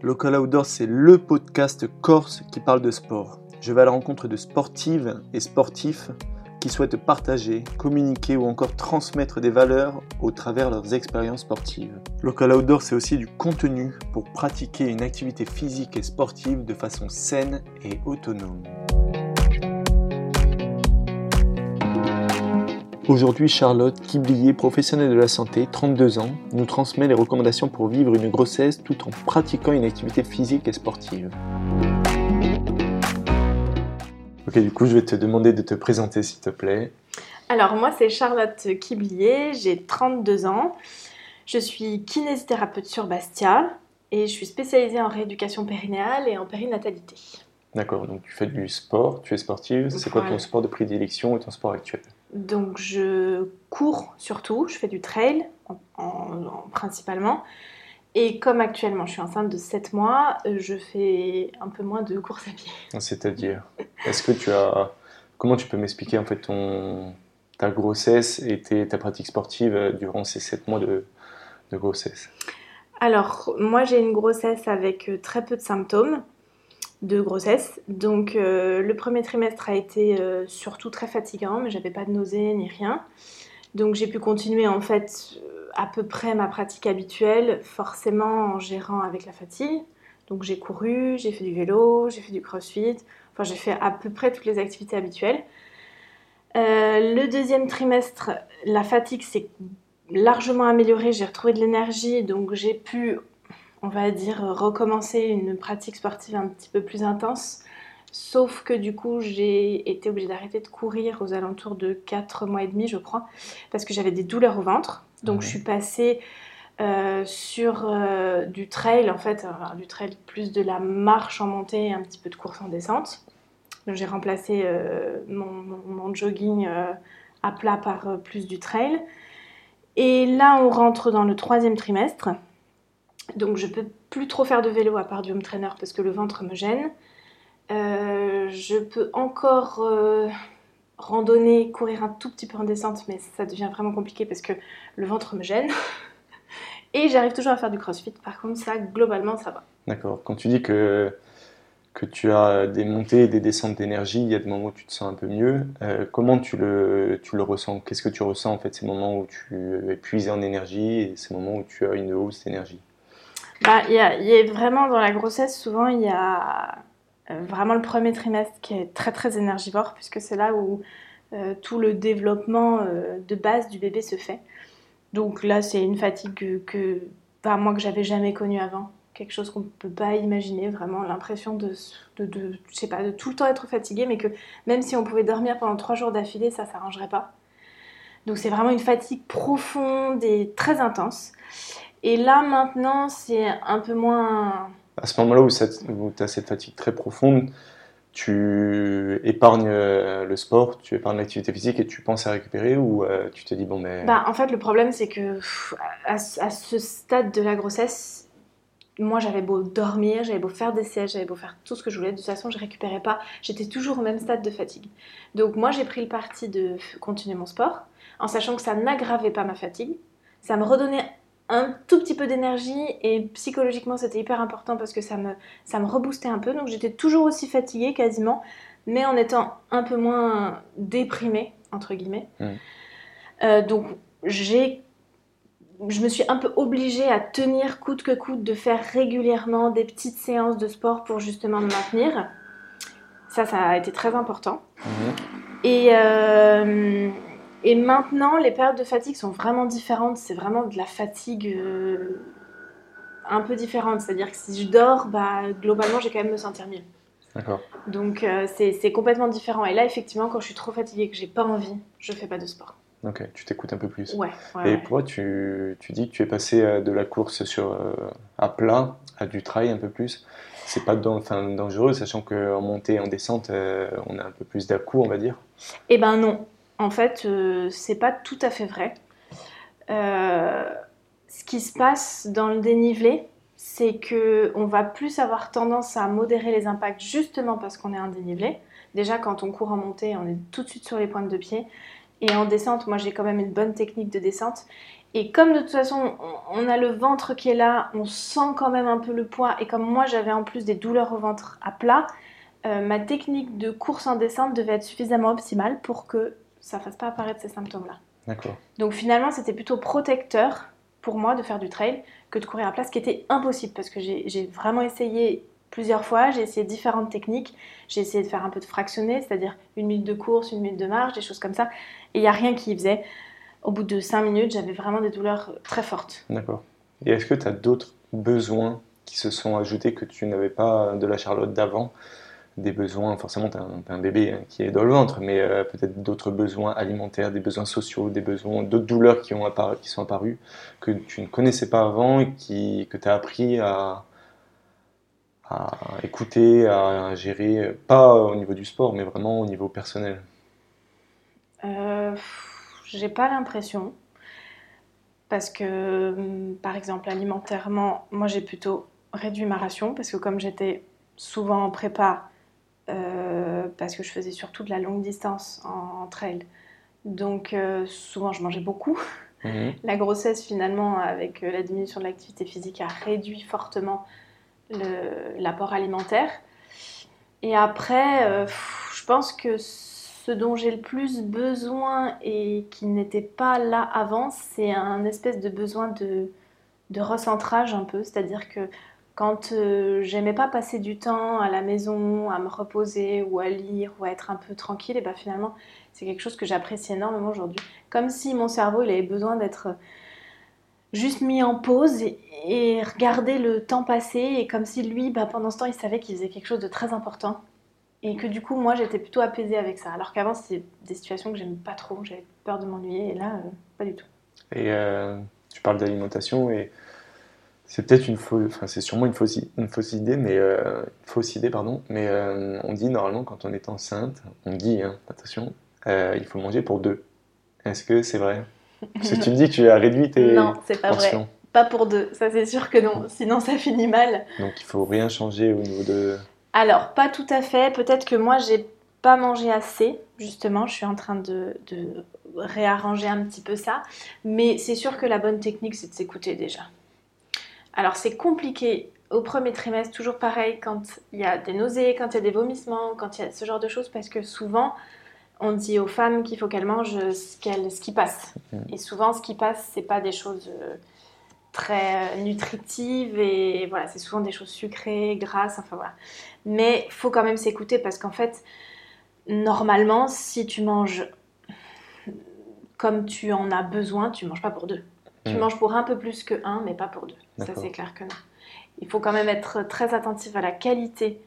Local Outdoor, c'est le podcast corse qui parle de sport. Je vais à la rencontre de sportives et sportifs qui souhaitent partager, communiquer ou encore transmettre des valeurs au travers leurs expériences sportives. Local Outdoor, c'est aussi du contenu pour pratiquer une activité physique et sportive de façon saine et autonome. Aujourd'hui, Charlotte Kiblier, professionnelle de la santé, 32 ans, nous transmet les recommandations pour vivre une grossesse tout en pratiquant une activité physique et sportive. Ok, du coup, je vais te demander de te présenter, s'il te plaît. Alors, moi, c'est Charlotte Kiblier, j'ai 32 ans. Je suis kinésithérapeute sur Bastia et je suis spécialisée en rééducation périnéale et en périnatalité. D'accord, donc tu fais du sport, tu es sportive. C'est quoi ton sport de prédilection et ton sport actuel? Donc je cours surtout, je fais du trail principalement. Et comme actuellement je suis enceinte de 7 mois, je fais un peu moins de course à pied. C'est-à-dire Est-ce que tu as. Comment tu peux m'expliquer en fait ton, ta grossesse et ta pratique sportive euh, durant ces 7 mois de, de grossesse? Alors, moi j'ai une grossesse avec euh, très peu de symptômes de grossesse. Donc euh, le premier trimestre a été euh, surtout très fatigant, mais j'avais pas de nausées ni rien. Donc j'ai pu continuer en fait euh, à peu près ma pratique habituelle, forcément en gérant avec la fatigue. Donc j'ai couru, j'ai fait du vélo, j'ai fait du crossfit, enfin j'ai fait à peu près toutes les activités habituelles. le deuxième trimestre, la fatigue s'est largement améliorée, j'ai retrouvé de l'énergie, donc j'ai pu on va dire, recommencer une pratique sportive un petit peu plus intense. Sauf que du coup, j'ai été obligée d'arrêter de courir aux alentours de 4 mois et demi, je crois, parce que j'avais des douleurs au ventre. Donc, je suis passée euh, sur euh, du trail, en fait, du trail plus de la marche en montée et un petit peu de course en descente. Donc, j'ai remplacé euh, mon, jogging à plat par plus du trail. Et là, on rentre dans le troisième trimestre. Donc je peux plus trop faire de vélo à part du home trainer parce que le ventre me gêne. Euh, je peux encore euh, randonner, courir un tout petit peu en descente, mais ça devient vraiment compliqué parce que le ventre me gêne. Et j'arrive toujours à faire du crossfit. Par contre, ça, globalement, ça va. D'accord. Quand tu dis que, que tu as des montées et des descentes d'énergie, il y a des moments où tu te sens un peu mieux. Euh, comment tu le, tu le ressens? Qu'est-ce que tu ressens en fait ces moments où tu es épuisé en énergie et ces moments où tu as une hausse d'énergie? Bah, il y, a, y, a, vraiment dans la grossesse, souvent, il y a euh, vraiment le premier trimestre qui est très très énergivore, puisque c'est là où euh, tout le développement euh, de base du bébé se fait. Donc là, c'est une fatigue que, bah, moi, que j'avais jamais connue avant. Quelque chose qu'on ne peut pas imaginer, vraiment l'impression de, je sais pas, de tout le temps être fatigué, mais que même si on pouvait dormir pendant trois jours d'affilée, ça ne s'arrangerait pas. Donc c'est vraiment une fatigue profonde et très intense. Et là, maintenant, c'est un peu moins. À ce moment-là où, tu as cette fatigue très profonde, tu épargnes euh, le sport, tu épargnes l'activité physique et tu penses à récupérer ou euh, tu te dis bon mais... Bah, en fait le problème c'est que à, ce stade de la grossesse, moi j'avais beau dormir, j'avais beau faire des sièges, j'avais beau faire tout ce que je voulais, de toute façon je récupérais pas, j'étais toujours au même stade de fatigue. Donc moi j'ai pris le parti de continuer mon sport en sachant que ça n'aggravait pas ma fatigue, ça me redonnait un tout petit peu d'énergie et psychologiquement c'était hyper important parce que ça me, ça me reboostait un peu. Donc j'étais toujours aussi fatiguée quasiment, mais en étant un peu moins déprimée, entre guillemets. Mmh. Euh, donc j'ai je me suis un peu obligée à tenir coûte que coûte de faire régulièrement des petites séances de sport pour justement me maintenir. Ça, ça a été très important. Mmh. Et, euh, et maintenant, les périodes de fatigue sont vraiment différentes. C'est vraiment de la fatigue euh, un peu différente. C'est-à-dire que si je dors, bah, globalement, j'ai quand même me sentir mieux. D'accord. Donc, euh, c'est complètement différent. Et là, effectivement, quand je suis trop fatiguée et que j'ai pas envie, je fais pas de sport. Ok, tu t'écoutes un peu plus. Ouais. et pourquoi tu, tu, dis que tu es passé euh, de la course sur, à plat à du trail un peu plus C'est pas dangereux, sachant qu'en montée et en descente, on a un peu plus dà on va dire Eh ben non en fait, euh, c'est pas tout à fait vrai. Euh, ce qui se passe dans le dénivelé, c'est que on va plus avoir tendance à modérer les impacts justement parce qu'on est en dénivelé. Déjà, quand on court en montée, on est tout de suite sur les pointes de pied. Et en descente, moi j'ai quand même une bonne technique de descente. Et comme de toute façon, on, a le ventre qui est là, on sent quand même un peu le poids. Et comme moi, j'avais en plus des douleurs au ventre à plat, euh, ma technique de course en descente devait être suffisamment optimale pour que ça fasse pas apparaître ces symptômes-là. D'accord. Donc finalement, c'était plutôt protecteur pour moi de faire du trail que de courir à plat, ce qui était impossible parce que j'ai vraiment essayé plusieurs fois, j'ai essayé différentes techniques, j'ai essayé de faire un peu de fractionné, c'est-à-dire une minute de course, une minute de marche, des choses comme ça, et il n'y a rien qui y faisait. Au bout de 5 minutes, j'avais vraiment des douleurs très fortes. D'accord. Et est-ce que tu as d'autres besoins qui se sont ajoutés que tu n'avais pas de la Charlotte d'avant? Des besoins, forcément, tu as, un bébé hein, qui est dans le ventre, mais euh, peut-être d'autres besoins alimentaires, des besoins sociaux, des besoins, d'autres douleurs qui, ont qui sont apparues que tu ne connaissais pas avant et qui, que tu as appris à, écouter, à gérer, pas au niveau du sport, mais vraiment au niveau personnel. Euh, j'ai pas l'impression. Parce que, hum, par exemple, alimentairement, moi j'ai plutôt réduit ma ration parce que comme j'étais souvent en prépa, euh, parce que je faisais surtout de la longue distance en, en trail, donc euh, souvent je mangeais beaucoup. Mhm. La grossesse, finalement, avec euh, la diminution de l'activité physique, a réduit fortement l'apport alimentaire. Et après, euh, pff, je pense que ce dont j'ai le plus besoin et qui n'était pas là avant, c'est un espèce de besoin de, de recentrage un peu. C'est-à-dire que quand euh, j'aimais pas passer du temps à la maison, à me reposer ou à lire ou à être un peu tranquille, et ben finalement, c'est quelque chose que j'apprécie énormément aujourd'hui. Comme si mon cerveau, il avait besoin d'être juste mis en pause et, regarder le temps passer et comme si lui, bah, pendant ce temps, il savait qu'il faisait quelque chose de très important et que du coup, moi, j'étais plutôt apaisée avec ça. Alors qu'avant, c'était des situations que j'aimais pas trop, j'avais peur de m'ennuyer et là, euh, pas du tout. Et euh, tu parles d'alimentation et c'est peut-être une fausse, enfin c'est sûrement une fausse, i- une fausse idée, mais euh, fausse idée pardon. Mais euh, on dit normalement quand on est enceinte, on dit hein, attention, euh, il faut manger pour deux. Est-ce que c'est vrai? Parce que tu me dis que tu as réduit tes Non, c'est pas vrai. Pas pour deux, ça c'est sûr que non, sinon ça finit mal. donc il faut rien changer au niveau de. Alors, pas tout à fait. Peut-être que moi, j'ai pas mangé assez, justement. Je suis en train de, de réarranger un petit peu ça. Mais c'est sûr que la bonne technique, c'est de s'écouter déjà. Alors, c'est compliqué au premier trimestre, toujours pareil, quand il y a des nausées, quand il y a des vomissements, quand il y a ce genre de choses, parce que souvent, on dit aux femmes qu'il faut qu'elles mangent ce, ce qui passe. Et souvent, ce qui passe, c'est pas des choses euh, très euh, nutritives et voilà, c'est souvent des choses sucrées, grasses, enfin voilà. Mais il faut quand même s'écouter parce qu'en fait, normalement, si tu manges comme tu en as besoin, tu manges pas pour deux. Tu Mm. manges pour un peu plus que un, mais pas pour deux. Ça, c'est clair que non. Il faut quand même être très attentif à la qualité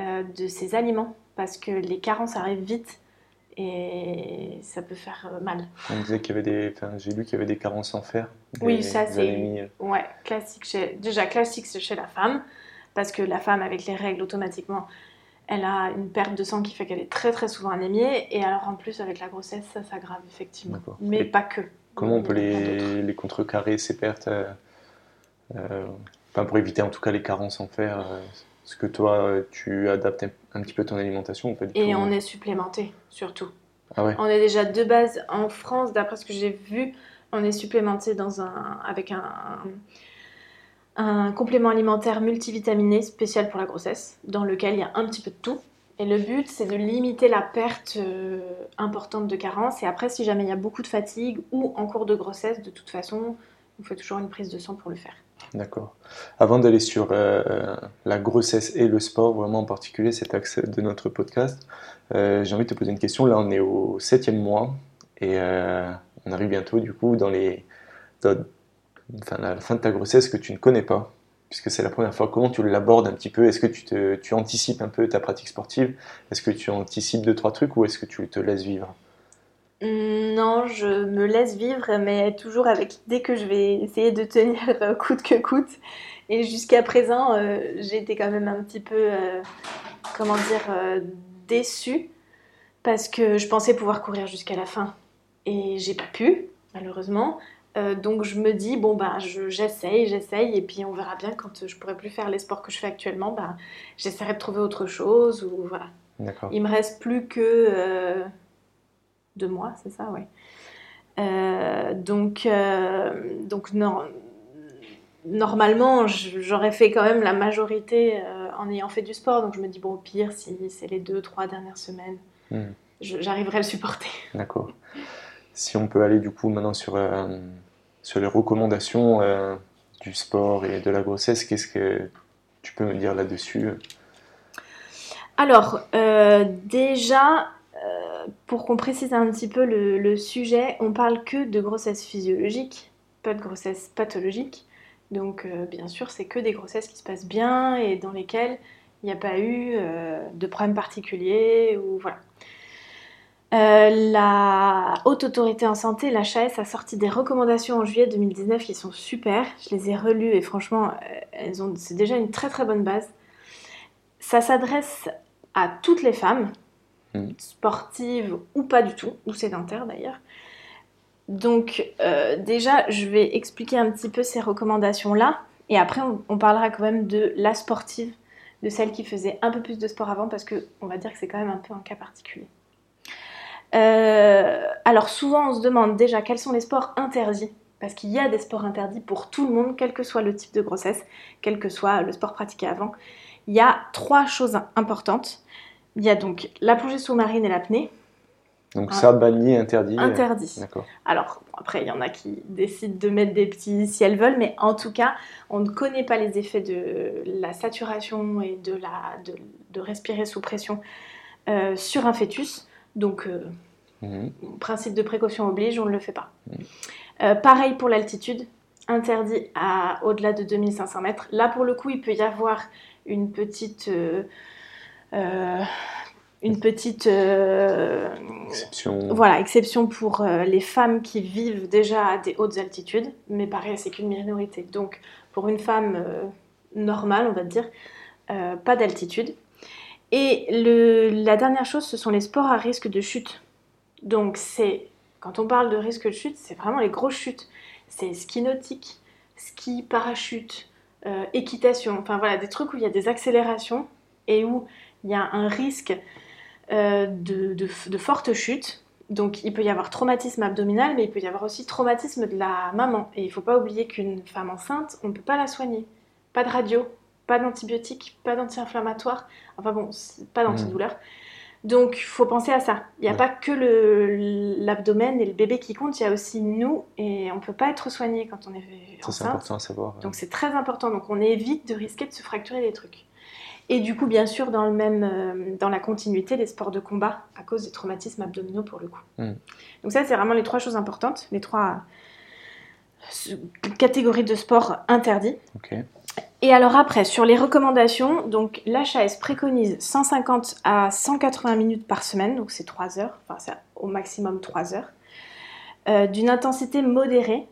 euh, de ces aliments parce que les carences arrivent vite et ça peut faire euh, mal. On disait qu'il y avait des, enfin j'ai lu qu'il y avait des carences en fer, Oui, des ça, c'est- anémies. Ouais, classique chez... déjà classique c'est chez la femme parce que la femme avec les règles automatiquement elle a une perte de sang qui fait qu'elle est très très souvent anémiée et alors en plus avec la grossesse ça s'aggrave effectivement mais Et pas que Comment on peut d'autres. les, les contrecarrer, ces pertes euh, euh, enfin, pour éviter en tout cas les carences en fer euh, Est-ce que toi, euh, tu adaptes un, un petit peu ton alimentation ou pas du et tout on est supplémenté surtout Ah ouais on est déjà de base en France d'après ce que j'ai vu on est supplémenté dans un avec un un complément alimentaire multivitaminé spécial pour la grossesse, dans lequel il y a un petit peu de tout. Et le but, c'est de limiter la perte euh, importante de carence. Et après, si jamais il y a beaucoup de fatigue ou en cours de grossesse, de toute façon, on fait toujours une prise de sang pour le faire. D'accord. Avant d'aller sur euh, la grossesse et le sport, vraiment en particulier cet axe de notre podcast, euh, j'ai envie de te poser une question. Là, on est au septième mois et on arrive bientôt du coup dans les, la fin de ta grossesse que tu ne connais pas, puisque c'est la première fois. Comment tu l'abordes un petit peu? Est-ce que tu, anticipes un peu ta pratique sportive? Est-ce que tu anticipes deux trois trucs ou est-ce que tu te laisses vivre? Hum, Non, je me laisse vivre, mais toujours avec l'idée que je vais essayer de tenir euh, coûte que coûte. Et jusqu'à présent, euh, j'ai été quand même un petit peu, euh, comment dire, euh, déçue parce que je pensais pouvoir courir jusqu'à la fin et j'ai pas pu, malheureusement. Euh, donc je me dis bon bah je- j'essaye, j'essaye et puis on verra bien quand je pourrai plus faire les sports que je fais actuellement, bah j'essaierai de trouver autre chose ou voilà. D'accord. Il me reste plus que euh, deux mois, c'est ça, ouais. donc, donc non, normalement, j'aurais fait quand même la majorité en ayant fait du sport. Donc je me dis, bon, au pire, si c'est les deux, trois dernières semaines, hmm. j'arriverai à le supporter. D'accord. Si on peut aller du coup maintenant sur, sur les recommandations du sport et de la grossesse, qu'est-ce que tu peux me dire là-dessus? Alors, euh, déjà, euh, pour qu'on précise un petit peu le, sujet, on parle que de grossesse physiologique, pas de grossesse pathologique. Donc, euh, bien sûr, c'est que des grossesses qui se passent bien et dans lesquelles il n'y a pas eu de problème particulier ou voilà. Euh, la Haute Autorité en Santé, l'HAS, a sorti des recommandations en juillet 2019 qui sont super. Je les ai relues et franchement, euh, elles ont, c'est déjà une très très bonne base. Ça s'adresse à toutes les femmes, mm. sportives ou pas du tout, ou sédentaires d'ailleurs. Donc euh, déjà, je vais expliquer un petit peu ces recommandations-là. Et après, on, parlera quand même de la sportive, de celle qui faisait un peu plus de sport avant, parce que on va dire que c'est quand même un peu un cas particulier. Euh, alors souvent on se demande déjà quels sont les sports interdits, parce qu'il y a des sports interdits pour tout le monde, quel que soit le type de grossesse, quel que soit le sport pratiqué avant. Il y a trois choses importantes. Il y a donc la plongée sous-marine et l'apnée. Donc ça, banni, interdit. Interdit. D'accord. Alors, après, il y en a qui décident de mettre des petits si elles veulent, mais en tout cas, on ne connaît pas les effets de la saturation et de, la, de, respirer sous pression euh, sur un fœtus. Donc, euh, mhm. principe de précaution oblige, on ne le fait pas. Mhm. Euh, pareil pour l'altitude, interdit à au-delà de 2500 mètres. Là, pour le coup, il peut y avoir une petite... Euh, une petite exception. Voilà, exception pour les femmes qui vivent déjà à des hautes altitudes, mais pareil, c'est qu'une minorité. Donc, pour une femme normale, on va dire, pas d'altitude. Et la dernière chose, ce sont les sports à risque de chute. Donc c'est, quand on parle de risque de chute, c'est vraiment les grosses chutes. C'est ski nautique, ski parachute, euh, équitation, enfin voilà, des trucs où il y a des accélérations et où il y a un risque euh, de, de, forte chute. Donc il peut y avoir traumatisme abdominal, mais il peut y avoir aussi traumatisme de la maman. Et il ne faut pas oublier qu'une femme enceinte, on ne peut pas la soigner. Pas de radio, pas d'antibiotiques, pas d'anti-inflammatoires, enfin bon, pas d'antidouleur. Donc, il faut penser à ça. Il n'y a pas que l'abdomen et le bébé qui comptent, il y a aussi nous, et on ne peut pas être soigné quand on est enceinte. c'est important à savoir. Donc, c'est très important. Donc, on évite de risquer de se fracturer des trucs. Et du coup, bien sûr, dans, le même, euh, dans la continuité, les sports de combat à cause des traumatismes abdominaux pour le coup. Hmm. Donc ça, c'est vraiment les trois choses importantes, les trois euh, catégories de sports interdits. Et alors après, sur les recommandations, donc l'HAS préconise 150 à 180 minutes par semaine, donc c'est 3 heures, enfin c'est au maximum 3 heures, euh, d'une intensité modérée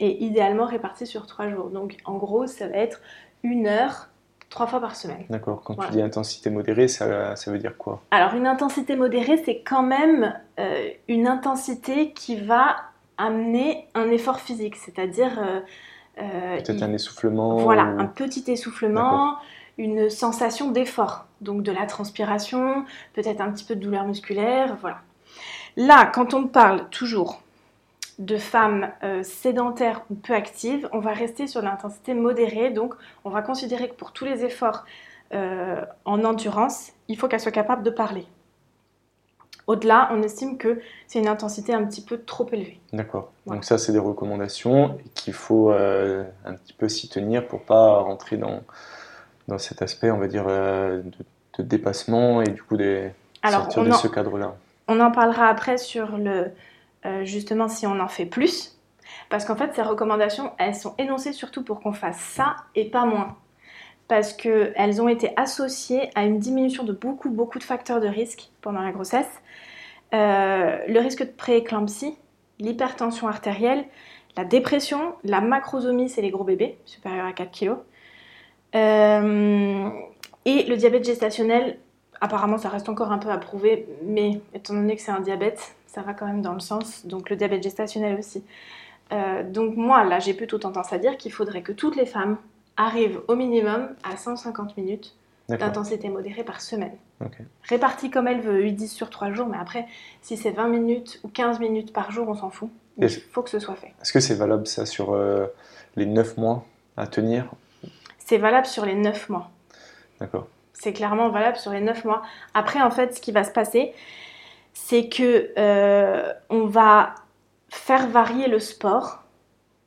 et idéalement répartie sur 3 jours. Donc en gros, ça va être une heure trois fois par semaine. D'accord. Quand tu dis intensité modérée, ça, ça, veut dire quoi? Alors une intensité modérée, c'est quand même euh, une intensité qui va amener un effort physique, c'est-à-dire euh, euh, Peut-être un essoufflement Voilà, un petit essoufflement, une sensation d'effort, donc de la transpiration, peut-être un petit peu de douleur musculaire, voilà. Là, quand on parle toujours de femmes euh, sédentaires ou peu actives, on va rester sur l'intensité modérée, donc on va considérer que pour tous les efforts euh, en endurance, il faut qu'elle soit capable de parler. Au-delà, on estime que c'est une intensité un petit peu trop élevée. D'accord. Donc ça, c'est des recommandations qu'il faut euh, un petit peu s'y tenir pour pas rentrer dans, dans cet aspect, on va dire, euh, de, dépassement et du coup des, sortir de ce cadre-là. On en parlera après sur le, euh, justement si on en fait plus. Parce qu'en fait, ces recommandations, elles sont énoncées surtout pour qu'on fasse ça et pas moins parce qu'elles ont été associées à une diminution de beaucoup, beaucoup de facteurs de risque pendant la grossesse. Euh, le risque de prééclampsie, l'hypertension artérielle, la dépression, la macrosomie, c'est les gros bébés, supérieurs à 4 kg. Euh, et le diabète gestationnel, apparemment ça reste encore un peu à prouver, mais étant donné que c'est un diabète, ça va quand même dans le sens. Donc le diabète gestationnel aussi. Euh, donc moi, là, j'ai plutôt tendance à dire qu'il faudrait que toutes les femmes arrive au minimum à 150 minutes d'intensité modérée par semaine. Répartie comme elle veut, 8-10 sur 3 jours, mais après, si c'est 20 minutes ou 15 minutes par jour, on s'en fout. Il faut que ce soit fait. Est-ce que c'est valable ça sur euh, les 9 mois à tenir? C'est valable sur les 9 mois. D'accord. C'est clairement valable sur les 9 mois. Après, en fait, ce qui va se passer, c'est que euh, on va faire varier le sport.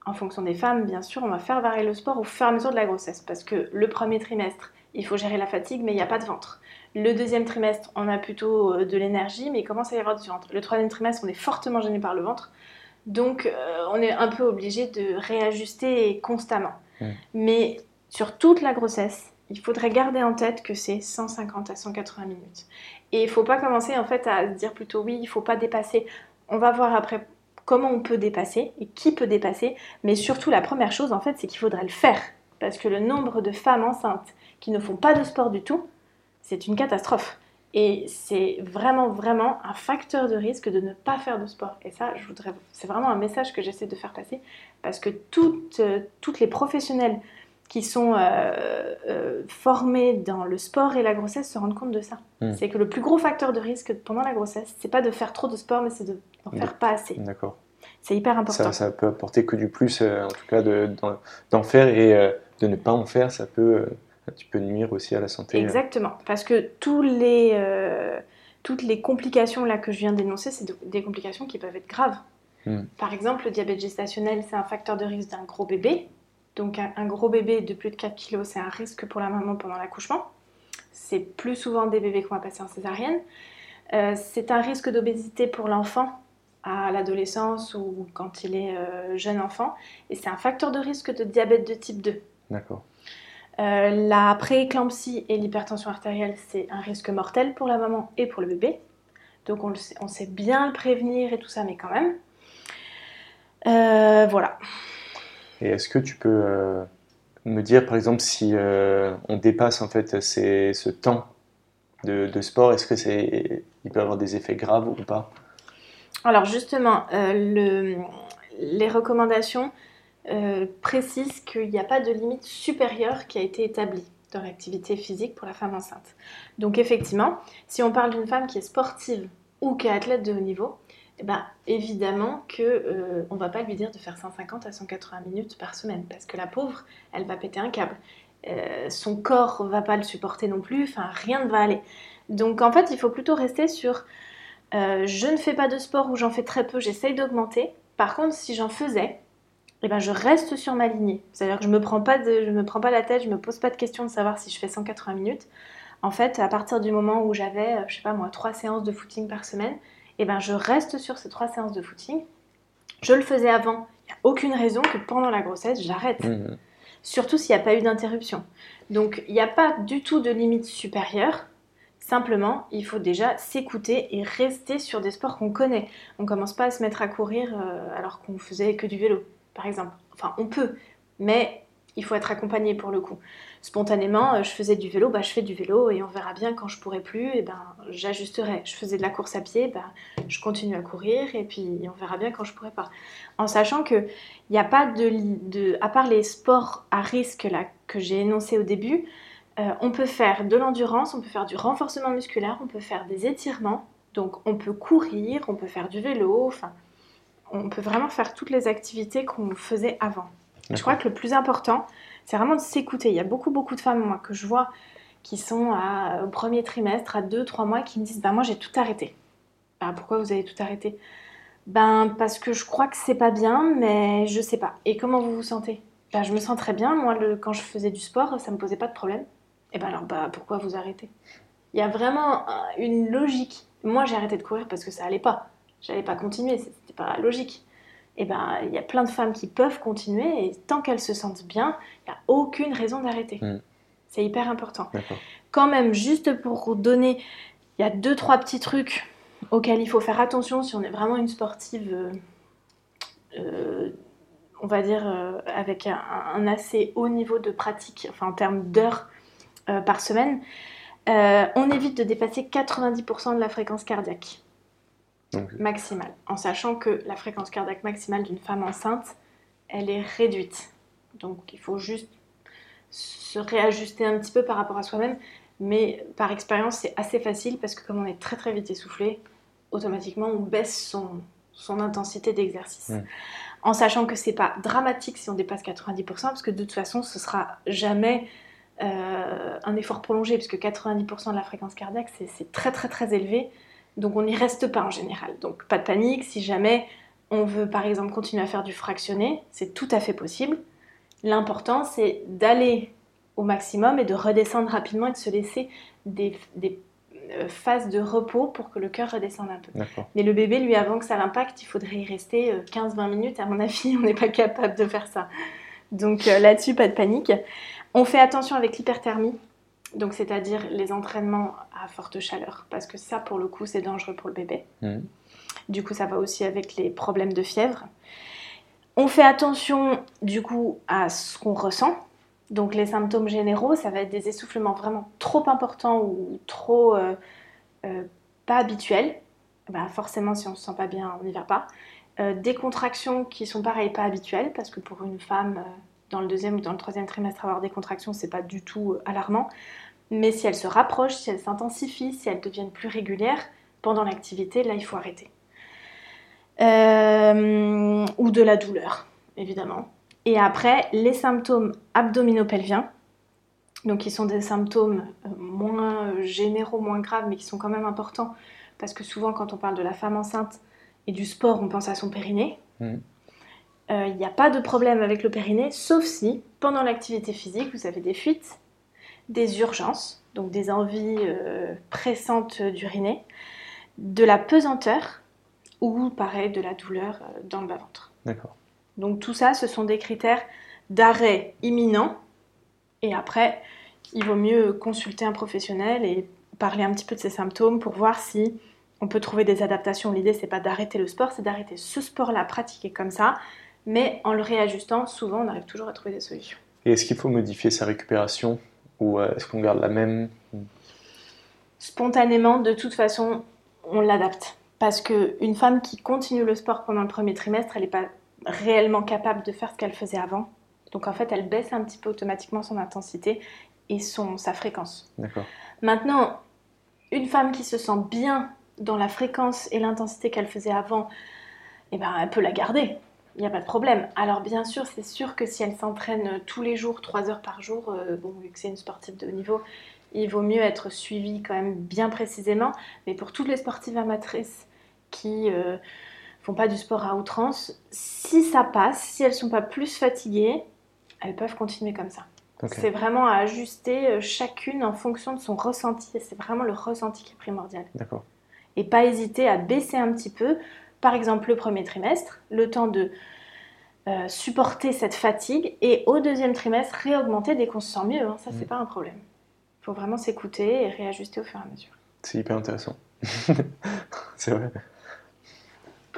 En fonction des femmes, bien sûr, on va faire varier le sport au fur et à mesure de la grossesse. Parce que le premier trimestre, il faut gérer la fatigue, mais il n'y a pas de ventre. Le deuxième trimestre, on a plutôt euh, de l'énergie, mais il commence à y avoir du ventre. Le troisième trimestre, on est fortement gêné par le ventre. Donc, euh, on est un peu obligé de réajuster constamment. Mm. Mais sur toute la grossesse, il faudrait garder en tête que c'est 150 à 180 minutes. Et il faut pas commencer en fait à se dire plutôt oui, il faut pas dépasser. On va voir après comment on peut dépasser et qui peut dépasser. Mais surtout, la première chose en fait, c'est qu'il faudrait le faire. Parce que le nombre de femmes enceintes qui ne font pas de sport du tout, c'est une catastrophe. Et c'est vraiment, vraiment un facteur de risque de ne pas faire de sport. Et ça, je voudrais, c'est vraiment un message que j'essaie de faire passer parce que toutes, euh, toutes les professionnels qui sont euh, euh, formés dans le sport et la grossesse se rendent compte de ça. Mm. C'est que le plus gros facteur de risque pendant la grossesse, c'est pas de faire trop de sport, mais c'est de- De- faire pas assez. D'accord. C'est hyper important. Ça, ça peut apporter que du plus, euh, en tout cas, de- d'en faire et de ne pas en faire, ça peut un petit peu nuire aussi à la santé. Exactement, parce que tous les, toutes les complications là que je viens d'énoncer, c'est de- des complications qui peuvent être graves. Mm. Par exemple, le diabète gestationnel, c'est un facteur de risque d'un gros bébé. Donc un, un gros bébé de plus de 4 kg, c'est un risque pour la maman pendant l'accouchement. C'est plus souvent des bébés qu'on va passer en césarienne. Euh, c'est un risque d'obésité pour l'enfant à l'adolescence ou quand il est euh, jeune enfant. Et c'est un facteur de risque de diabète de type 2. D'accord. Euh, la prééclampsie et l'hypertension artérielle, c'est un risque mortel pour la maman et pour le bébé. Donc on, le sait, on sait bien le prévenir et tout ça, mais quand même. Voilà. Et est-ce que tu peux euh, me dire, par exemple, si euh, on dépasse en fait ce temps de, sport, est-ce que c'est, il peut avoir des effets graves ou pas? Alors justement, euh, le- les recommandations euh, précisent qu'il n'y a pas de limite supérieure qui a été établie dans l'activité physique pour la femme enceinte. Donc effectivement, si on parle d'une femme qui est sportive ou qui est athlète de haut niveau, ben, évidemment que euh, on va pas lui dire de faire 150 à 180 minutes par semaine parce que la pauvre, elle va péter un câble. Euh, son corps va pas le supporter non plus, enfin rien ne va aller. Donc en fait, il faut plutôt rester sur euh, je ne fais pas de sport ou j'en fais très peu, j'essaye d'augmenter. Par contre, si j'en faisais, eh ben, je reste sur ma lignée. C'est-à-dire que je me prends pas me prends pas la tête, je me pose pas de question de savoir si je fais 180 minutes. En fait, à partir du moment où j'avais, euh, je sais pas moi, trois séances de footing par semaine, eh ben, je reste sur ces trois séances de footing. Je le faisais avant. Il n'y a aucune raison que pendant la grossesse, j'arrête. Mhm. Surtout s'il n'y a pas eu d'interruption. Donc, il n'y a pas du tout de limite supérieure. Simplement, il faut déjà s'écouter et rester sur des sports qu'on connaît. On commence pas à se mettre à courir euh, alors qu'on faisait que du vélo, par exemple. Enfin, on peut, mais il faut être accompagné pour le coup. Spontanément, euh, je faisais du vélo, bah, je fais du vélo et on verra bien quand je pourrai plus, et ben j'ajusterai. Je faisais de la course à pied, bah, je continue à courir et puis on verra bien quand je pourrai pas. En sachant que il n'y a pas de, à part les sports à risque là que j'ai énoncés au début, euh, on peut faire de l'endurance, on peut faire du renforcement musculaire, on peut faire des étirements, donc on peut courir, on peut faire du vélo, enfin, on peut vraiment faire toutes les activités qu'on faisait avant. Je crois que le plus important, c'est vraiment de s'écouter. Il y a beaucoup, beaucoup de femmes, moi, que je vois qui sont à- au premier trimestre, à 2-3 mois, qui me disent bah, Moi, j'ai tout arrêté. Bah, pourquoi vous avez tout arrêté? Ben, parce que je crois que c'est pas bien, mais je sais pas. Et comment vous vous sentez? Bah, Je me sens très bien. Moi, le- quand je faisais du sport, ça me posait pas de problème. Et ben alors, bah, pourquoi vous arrêtez? Il y a vraiment une logique. Moi, j'ai arrêté de courir parce que ça allait pas. J'allais pas continuer, c'était pas logique. Et ben, il y a plein de femmes qui peuvent continuer et tant qu'elles se sentent bien, il n'y a aucune raison d'arrêter. Mm. C'est hyper important. Quand même, juste pour vous donner, il y a deux, trois petits trucs auxquels il faut faire attention si on est vraiment une sportive, euh, euh, on va dire, euh, avec un, un assez haut niveau de pratique, enfin en termes d'heures par semaine. On évite de dépasser 90% de la fréquence cardiaque Maximale, en sachant que la fréquence cardiaque maximale d'une femme enceinte, elle est réduite. Donc il faut juste se réajuster un petit peu par rapport à soi-même. Mais par expérience, c'est assez facile parce que comme on est très très vite essoufflé, automatiquement on baisse son, son intensité d'exercice. En sachant que c'est pas dramatique si on dépasse 90%, parce que de toute façon, ce sera jamais euh, un effort prolongé, puisque 90% de la fréquence cardiaque, c'est très très très élevé. Donc on n'y reste pas en général. Donc pas de panique, si jamais on veut par exemple continuer à faire du fractionné, c'est tout à fait possible. L'important c'est d'aller au maximum et de redescendre rapidement et de se laisser des, euh, phases de repos pour que le cœur redescende un peu. Mais le bébé, lui, avant que ça l'impacte, il faudrait y rester 15-20 euh, minutes. À mon avis, on n'est pas capable de faire ça. Donc là-dessus, pas de panique. On fait attention avec l'hyperthermie, donc c'est-à-dire les entraînements à forte chaleur, parce que ça, pour le coup, c'est dangereux pour le bébé. Mmh. Du coup, ça va aussi avec les problèmes de fièvre. On fait attention, du coup, à ce qu'on ressent. Donc les symptômes généraux, ça va être des essoufflements vraiment trop importants ou trop euh, euh, pas habituels. Bah, forcément, si on ne se sent pas bien, on n'y va pas. Euh, des contractions qui sont pareil pas habituelles, parce que pour une femme dans le deuxième ou dans le troisième trimestre avoir des contractions, c'est pas du tout euh, alarmant. Mais si elles se rapprochent, si elles s'intensifient, si elles deviennent plus régulières pendant l'activité, là il faut arrêter. Euh, ou de la douleur, évidemment. Et après, les symptômes abdominopelviens, donc qui sont des symptômes euh, moins généraux, moins graves, mais qui sont quand même importants, parce que souvent quand on parle de la femme enceinte et du sport, on pense à son périnée. Mmh il euh, n'y a pas de problème avec le périnée, sauf si, pendant l'activité physique, vous avez des fuites, des urgences, donc des envies euh, pressantes d'uriner, de la pesanteur ou, pareil, de la douleur euh, dans le bas-ventre. D'accord. Donc tout ça, ce sont des critères d'arrêt imminent. Et après, il vaut mieux consulter un professionnel et parler un petit peu de ses symptômes pour voir si on peut trouver des adaptations. L'idée, c'est pas d'arrêter le sport, c'est d'arrêter ce sport-là pratiqué comme ça mais en le réajustant, souvent on arrive toujours à trouver des solutions. Et est-ce qu'il faut modifier sa récupération ou euh, est-ce qu'on garde la même? Spontanément, de toute façon, on l'adapte. Parce qu'une femme qui continue le sport pendant le premier trimestre, elle n'est pas réellement capable de faire ce qu'elle faisait avant. Donc en fait, elle baisse un petit peu automatiquement son intensité et son, sa fréquence. D'accord. Maintenant, une femme qui se sent bien dans la fréquence et l'intensité qu'elle faisait avant, eh ben, elle peut la garder il n'y a pas de problème. Alors bien sûr, c'est sûr que si elle s'entraîne tous les jours, 3 heures par jour, euh, bon, vu que c'est une sportive de haut niveau, il vaut mieux être suivie quand même bien précisément. Mais pour toutes les sportives amatrices qui euh, font pas du sport à outrance, si ça passe, si elles sont pas plus fatiguées, elles peuvent continuer comme ça. C'est vraiment à ajuster euh, chacune en fonction de son ressenti. C'est vraiment le ressenti qui est primordial. D'accord. Et pas hésiter à baisser un petit peu par exemple le premier trimestre, le temps de euh, supporter cette fatigue et au deuxième trimestre réaugmenter dès qu'on se sent mieux. Hein. Ça, c'est mm. pas un problème. Il faut vraiment s'écouter et réajuster au fur et à mesure. C'est hyper intéressant. c'est vrai.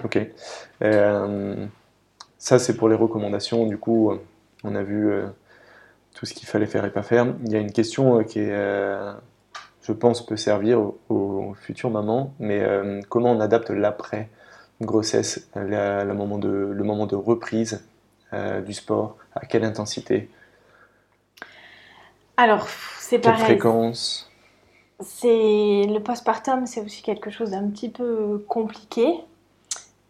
Ok. Euh, ça, c'est pour les recommandations. Du coup, on a vu euh, tout ce qu'il fallait faire et pas faire. Il y a une question qui est, je pense, peut servir aux, aux futures mamans, mais comment on adapte l'après? Grossesse, le, moment, de, le moment de reprise euh, du sport, à quelle intensité? Alors, c'est pareil. Quelle fréquence? C'est le postpartum, c'est aussi quelque chose d'un petit peu compliqué,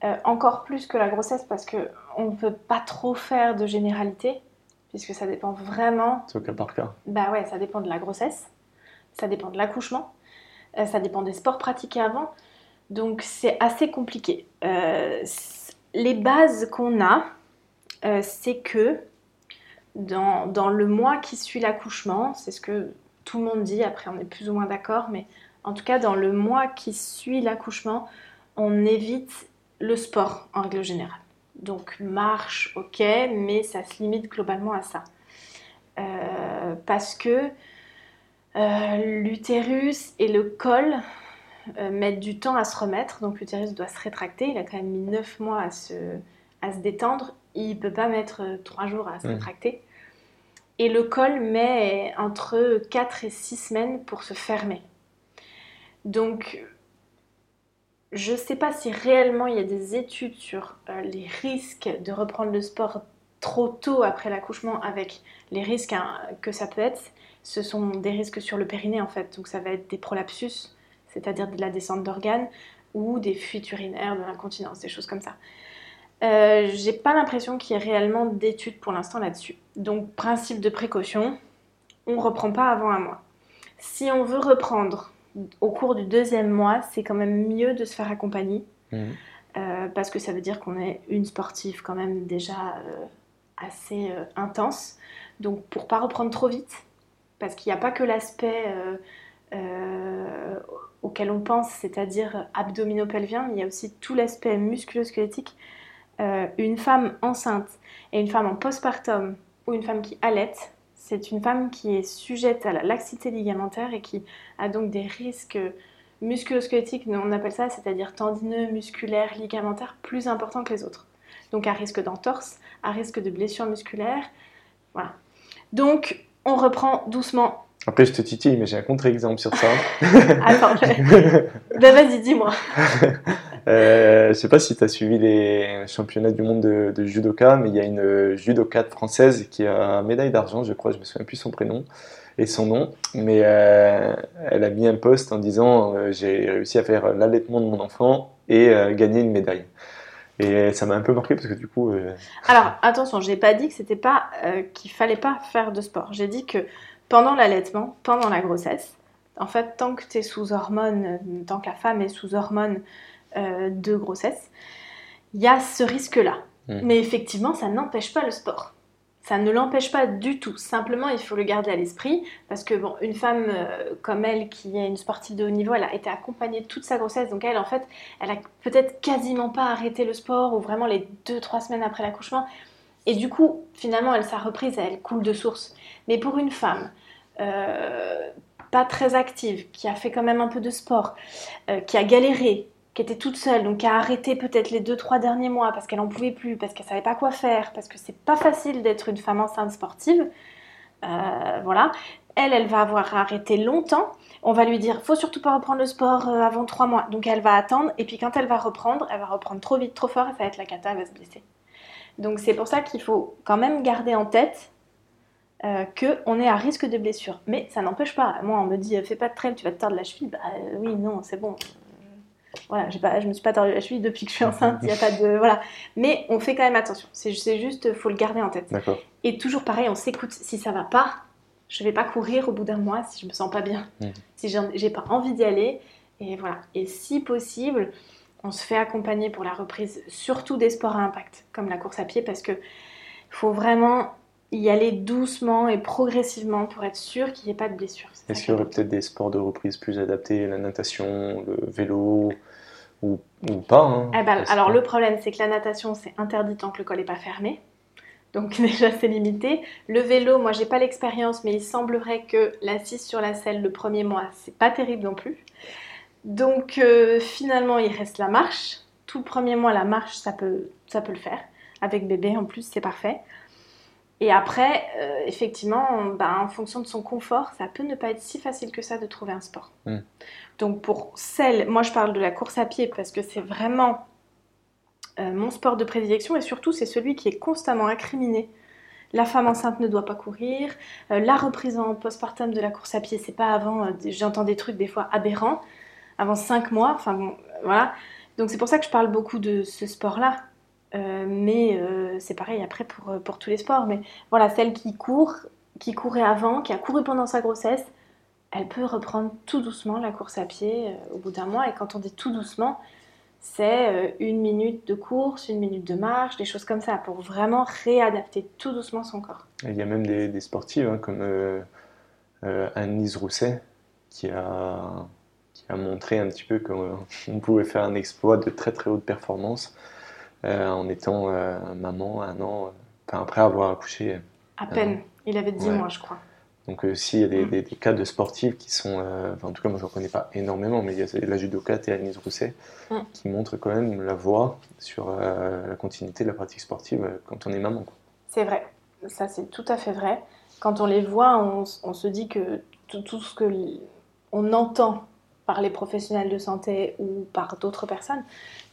euh, encore plus que la grossesse parce que on ne peut pas trop faire de généralité puisque ça dépend vraiment. C'est au cas par cas. Bah ouais, ça dépend de la grossesse, ça dépend de l'accouchement, euh, ça dépend des sports pratiqués avant. Donc c'est assez compliqué. Euh, les bases qu'on a, euh, c'est que dans, dans, le mois qui suit l'accouchement, c'est ce que tout le monde dit, après on est plus ou moins d'accord, mais en tout cas dans le mois qui suit l'accouchement, on évite le sport en règle générale. Donc marche, ok, mais ça se limite globalement à ça. Euh, parce que l'utérus et le col euh, mettre du temps à se remettre. Donc l'utérus doit se rétracter. Il a quand même mis 9 mois à se, à se détendre. Il ne peut pas mettre 3 jours à se rétracter. Et le col met entre 4 et 6 semaines pour se fermer. Donc je ne sais pas si réellement il y a des études sur euh, les risques de reprendre le sport trop tôt après l'accouchement avec les risques hein, que ça peut être, ce sont des risques sur le périnée en fait. Donc ça va être des prolapsus, c'est-à-dire de la descente d'organes, ou des fuites urinaires, de l'incontinence, des choses comme ça. Euh, j'ai pas l'impression qu'il y ait réellement d'études pour l'instant là-dessus. Donc principe de précaution, on reprend pas avant un mois. Si on veut reprendre au cours du deuxième mois, c'est quand même mieux de se faire accompagner. Mmh. Euh, parce que ça veut dire qu'on est une sportive quand même déjà euh, assez intense. Donc pour pas reprendre trop vite, parce qu'il n'y a pas que l'aspect auquel on pense, c'est-à-dire abdominopelvien, mais il y a aussi tout l'aspect musculo-squelettique. Euh, une femme enceinte et une femme en postpartum ou une femme qui allaite, c'est une femme qui est sujette à la laxité ligamentaire et qui a donc des risques musculo-squelettiques, on appelle ça, c'est-à-dire tendineux, musculaires, ligamentaires, plus importants que les autres. Donc à risque d'entorse, à risque de blessures musculaires. Voilà. Donc on reprend doucement après, je te titille, mais j'ai un contre-exemple sur ça. Attends, ben, vas-y, dis-moi. euh, je sais pas si tu as suivi les championnats du monde de, de, judoka, mais il y a une judokate française qui a une médaille d'argent, je crois, je me souviens plus son prénom et son nom, mais euh, elle a mis un post en disant euh, j'ai réussi à faire l'allaitement de mon enfant et euh, gagner une médaille. Et ça m'a un peu marqué parce que du coup. Alors attention, j'ai pas dit que c'était pas qu'il fallait pas faire de sport. J'ai dit que pendant l'allaitement, pendant la grossesse. En fait, tant que tu es sous hormones, tant que la femme est sous hormones euh, de grossesse, il y a ce risque-là. Mmh. Mais effectivement, ça n'empêche pas le sport. Ça ne l'empêche pas du tout. Simplement, il faut le garder à l'esprit parce que bon, une femme euh, comme elle, qui est une sportive de haut niveau, elle a été accompagnée toute sa grossesse. Donc elle, en fait, elle a peut-être quasiment pas arrêté le sport ou vraiment les 2-3 semaines après l'accouchement. Et du coup, finalement, elle, sa reprise, elle coule de source. Mais pour une femme euh, pas très active, qui a fait quand même un peu de sport, euh, qui a galéré, qui était toute seule, donc qui a arrêté peut-être les deux trois derniers mois parce qu'elle n'en pouvait plus, parce qu'elle savait pas quoi faire, parce que c'est pas facile d'être une femme enceinte sportive. Euh, voilà, elle, elle va avoir arrêté longtemps. On va lui dire, faut surtout pas reprendre le sport avant trois mois. Donc elle va attendre, et puis quand elle va reprendre, elle va reprendre trop vite, trop fort, et ça va être la cata, elle va se blesser. Donc c'est pour ça qu'il faut quand même garder en tête euh, qu'on est à risque de blessure. Mais ça n'empêche pas. Moi, on me dit, fais pas de trail, tu vas te tordre la cheville. Bah euh, oui, non, c'est bon. Voilà, pas, je me suis pas tordu la cheville depuis que je suis enceinte. Il y a pas de voilà. Mais on fait quand même attention. C'est juste, faut le garder en tête. Et toujours pareil, on s'écoute. Si ça va pas, je vais pas courir au bout d'un mois si je me sens pas bien, mmh. si j'ai pas envie d'y aller. Et voilà. Et si possible, on se fait accompagner pour la reprise, surtout des sports à impact, comme la course à pied, parce que faut vraiment y aller doucement et progressivement pour être sûr qu'il n'y ait pas de blessure. Est-ce qu'il y aurait peut-être des sports de reprise plus adaptés, la natation, le vélo ou, ou pas hein, eh ben, Alors le problème c'est que la natation c'est interdit tant que le col n'est pas fermé. Donc déjà c'est limité. Le vélo, moi j'ai pas l'expérience mais il semblerait que l'assise sur la selle le premier mois c'est pas terrible non plus. Donc euh, finalement il reste la marche. Tout le premier mois la marche ça peut, ça peut le faire. Avec bébé en plus c'est parfait. Et après, euh, effectivement, bah, en fonction de son confort, ça peut ne pas être si facile que ça de trouver un sport. Hmm. Donc pour celle, moi je parle de la course à pied parce que c'est vraiment euh, mon sport de prédilection et surtout c'est celui qui est constamment incriminé. La femme enceinte ne doit pas courir. Euh, la reprise en postpartum de la course à pied, c'est pas avant. J'entends des trucs des fois aberrants, avant 5 mois. Enfin bon, voilà. Donc c'est pour ça que je parle beaucoup de ce sport-là euh, mais euh, c'est pareil après pour, euh, pour tous les sports. Mais voilà, celle qui court, qui courait avant, qui a couru pendant sa grossesse, elle peut reprendre tout doucement la course à pied au bout d'un mois. Et quand on dit tout doucement, c'est une minute de course, une minute de marche, des choses comme ça, pour vraiment réadapter tout doucement son corps. il y a même des, sportives hein, comme Anne-Lise Rousset qui a, qui a montré un petit peu qu'on pouvait faire un exploit de très très haute performance en étant euh, maman un an, enfin, après avoir accouché. À peine, il avait 10 mois, je crois. Donc, euh, s'il y a des, mm. des, cas de sportifs qui sont. en tout cas, moi, je ne connais pas énormément, mais il y a la judokate et Agnès Rousset mm. qui montrent quand même la voie sur la continuité de la pratique sportive quand on est maman. C'est vrai, ça, c'est tout à fait vrai. Quand on les voit, on, on se dit que tout, tout ce que on entend par les professionnels de santé ou par d'autres personnes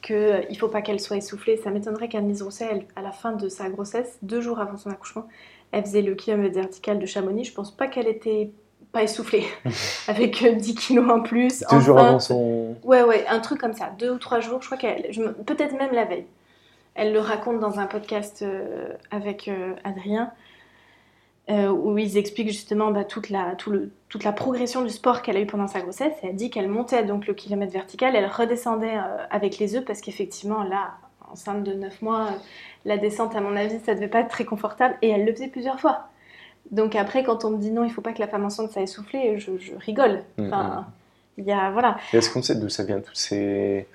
qu'il euh, ne faut pas qu'elle soit essoufflée. Ça m'étonnerait qu'Anne-Lise Rousset, à la fin de sa grossesse, deux jours avant son accouchement, elle faisait le kilomètre vertical de Chamonix. Je pense pas qu'elle était pas essoufflée, avec 10 euh, kilos en plus. Deux jours avant son... Ouais, ouais, un truc comme ça. Deux ou trois jours, je crois qu'elle... Peut-être même la veille. Elle le raconte dans un podcast euh, avec Adrien. Euh, où ils expliquent justement bah, toute, la, toute la progression du sport qu'elle a eu pendant sa grossesse. elle dit qu'elle montait donc le kilomètre vertical, elle redescendait euh, avec les œufs parce qu'effectivement, là, enceinte de 9 mois, euh, la descente, à mon avis, ça devait pas être très confortable et elle le faisait plusieurs fois. Donc après, quand on me dit non, il faut pas que la femme enceinte ça essoufflé, je, je rigole. Mm, enfin, il y a, voilà. Est-ce qu'on sait d'où ça vient toutes ces,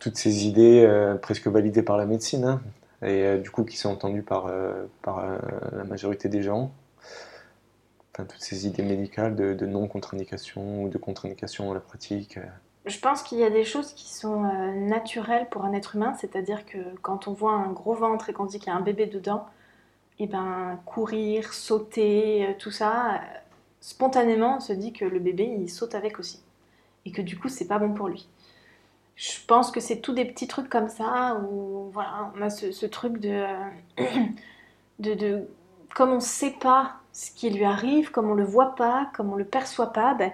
toutes ces idées presque validées par la médecine hein, et du coup qui sont entendues par, par la majorité des gens? Toutes ces idées médicales de, non-contre-indication ou de contre-indication à la pratique euh. Je pense qu'il y a des choses qui sont euh, naturelles pour un être humain, c'est-à-dire que quand on voit un gros ventre et qu'on dit qu'il y a un bébé dedans, et eh ben courir, sauter, euh, tout ça, spontanément on se dit que le bébé il saute avec aussi et que du coup c'est pas bon pour lui. Je pense que c'est tous des petits trucs comme ça où voilà on a ce, truc de, de, de comme on sait pas ce qui lui arrive, comme on le voit pas, comme on le perçoit pas, ben,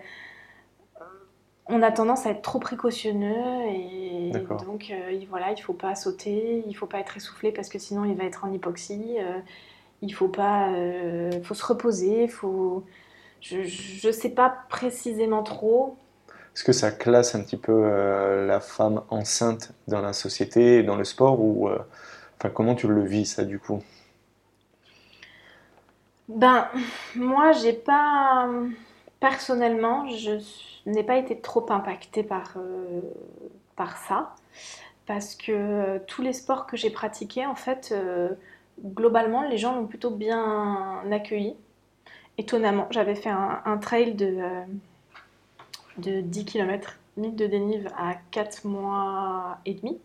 on a tendance à être trop précautionneux et donc euh, voilà, il faut pas sauter, il faut pas être essoufflé parce que sinon il va être en hypoxie. Euh, il faut pas, euh, faut se reposer, faut. Je, je sais pas précisément trop. Est-ce que ça classe un petit peu la femme enceinte dans la société et dans le sport ou enfin comment tu le vis ça du coup? Ben, moi, j'ai pas. Personnellement, je n'ai pas été trop impactée par, euh, par ça. Parce que euh, tous les sports que j'ai pratiqués, en fait, euh, globalement, les gens l'ont plutôt bien accueilli. Étonnamment, j'avais fait un, trail de, de 10 km, 1000 de dénive à 4 mois et demi.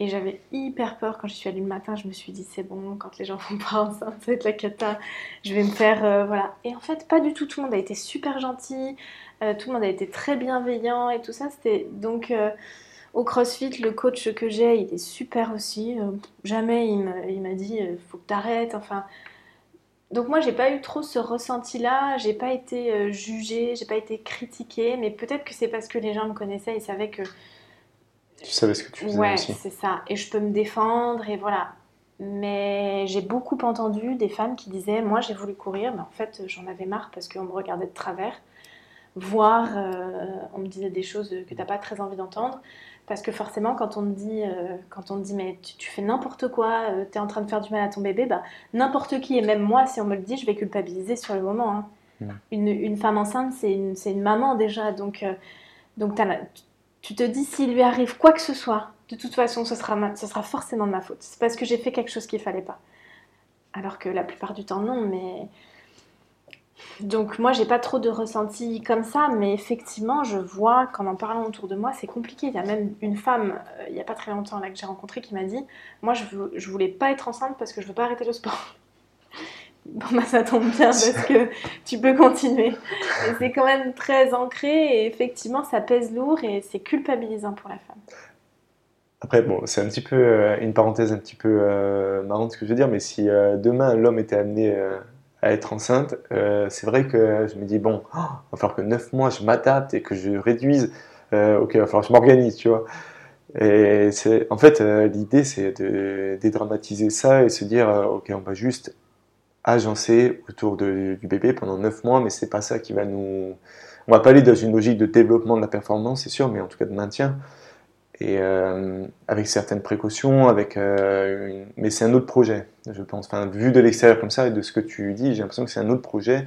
Et j'avais hyper peur quand je suis allée le matin. Je me suis dit, c'est bon, quand les gens vont pas enceinte, ça va être la cata. Je vais me faire. Euh, voilà. Et en fait, pas du tout. Tout le monde a été super gentil. Euh, tout le monde a été très bienveillant et tout ça. C'était. Donc, euh, au CrossFit, le coach que j'ai, il est super aussi. jamais il m'a dit, faut que t'arrêtes. Enfin. Donc, moi, j'ai pas eu trop ce ressenti-là. J'ai pas été jugée, j'ai pas été critiquée. Mais peut-être que c'est parce que les gens me connaissaient. Ils savaient que tu savais ce que tu faisais ouais, c'est ça. Et je peux me défendre et voilà. Mais j'ai beaucoup entendu des femmes qui disaient Moi, j'ai voulu courir, mais en fait, j'en avais marre parce qu'on me regardait de travers. Voire, euh, on me disait des choses que tu n'as pas très envie d'entendre. Parce que forcément, quand on te dit, euh, quand on dit Mais tu, fais n'importe quoi, euh, tu es en train de faire du mal à ton bébé, bah, n'importe qui, et même moi, si on me le dit, je vais culpabiliser sur le moment. Hein. Hmm. Une, une, femme enceinte, c'est une, une, maman déjà. Donc, donc tu te dis s'il lui arrive quoi que ce soit, de toute façon, ce sera, forcément de ma faute. C'est parce que j'ai fait quelque chose qu'il fallait pas. Alors que la plupart du temps, non, mais. Donc, moi, j'ai pas trop de ressenti comme ça, mais effectivement, je vois qu'en en parlant autour de moi, c'est compliqué. Il y a même une femme, euh, il y a pas très longtemps, là, que j'ai rencontrée, qui m'a dit Moi, je, je voulais pas être enceinte parce que je veux pas arrêter le sport. Bon, bah, ça tombe bien parce que tu peux continuer. c'est quand même très ancré et effectivement, ça pèse lourd et c'est culpabilisant pour la femme. Après, bon, c'est un petit peu euh, une parenthèse un petit peu euh, marrante ce que je veux dire, mais si euh, demain l'homme était amené à être enceinte, c'est vrai que je me dis, bon, oh, il va falloir que 9 mois je m'adapte et que je réduise. ok, il va falloir que je m'organise, tu vois. Et en fait, l'idée c'est de dédramatiser ça et se dire, ok, on va juste agencer autour du bébé pendant 9 mois, mais c'est pas ça qui va nous. On va pas aller dans une logique de développement de la performance, c'est sûr, mais en tout cas de maintien. Et euh, avec certaines précautions, avec, euh, mais c'est un autre projet, je pense. Enfin, vu de l'extérieur comme ça et de ce que tu dis, j'ai l'impression que c'est un autre projet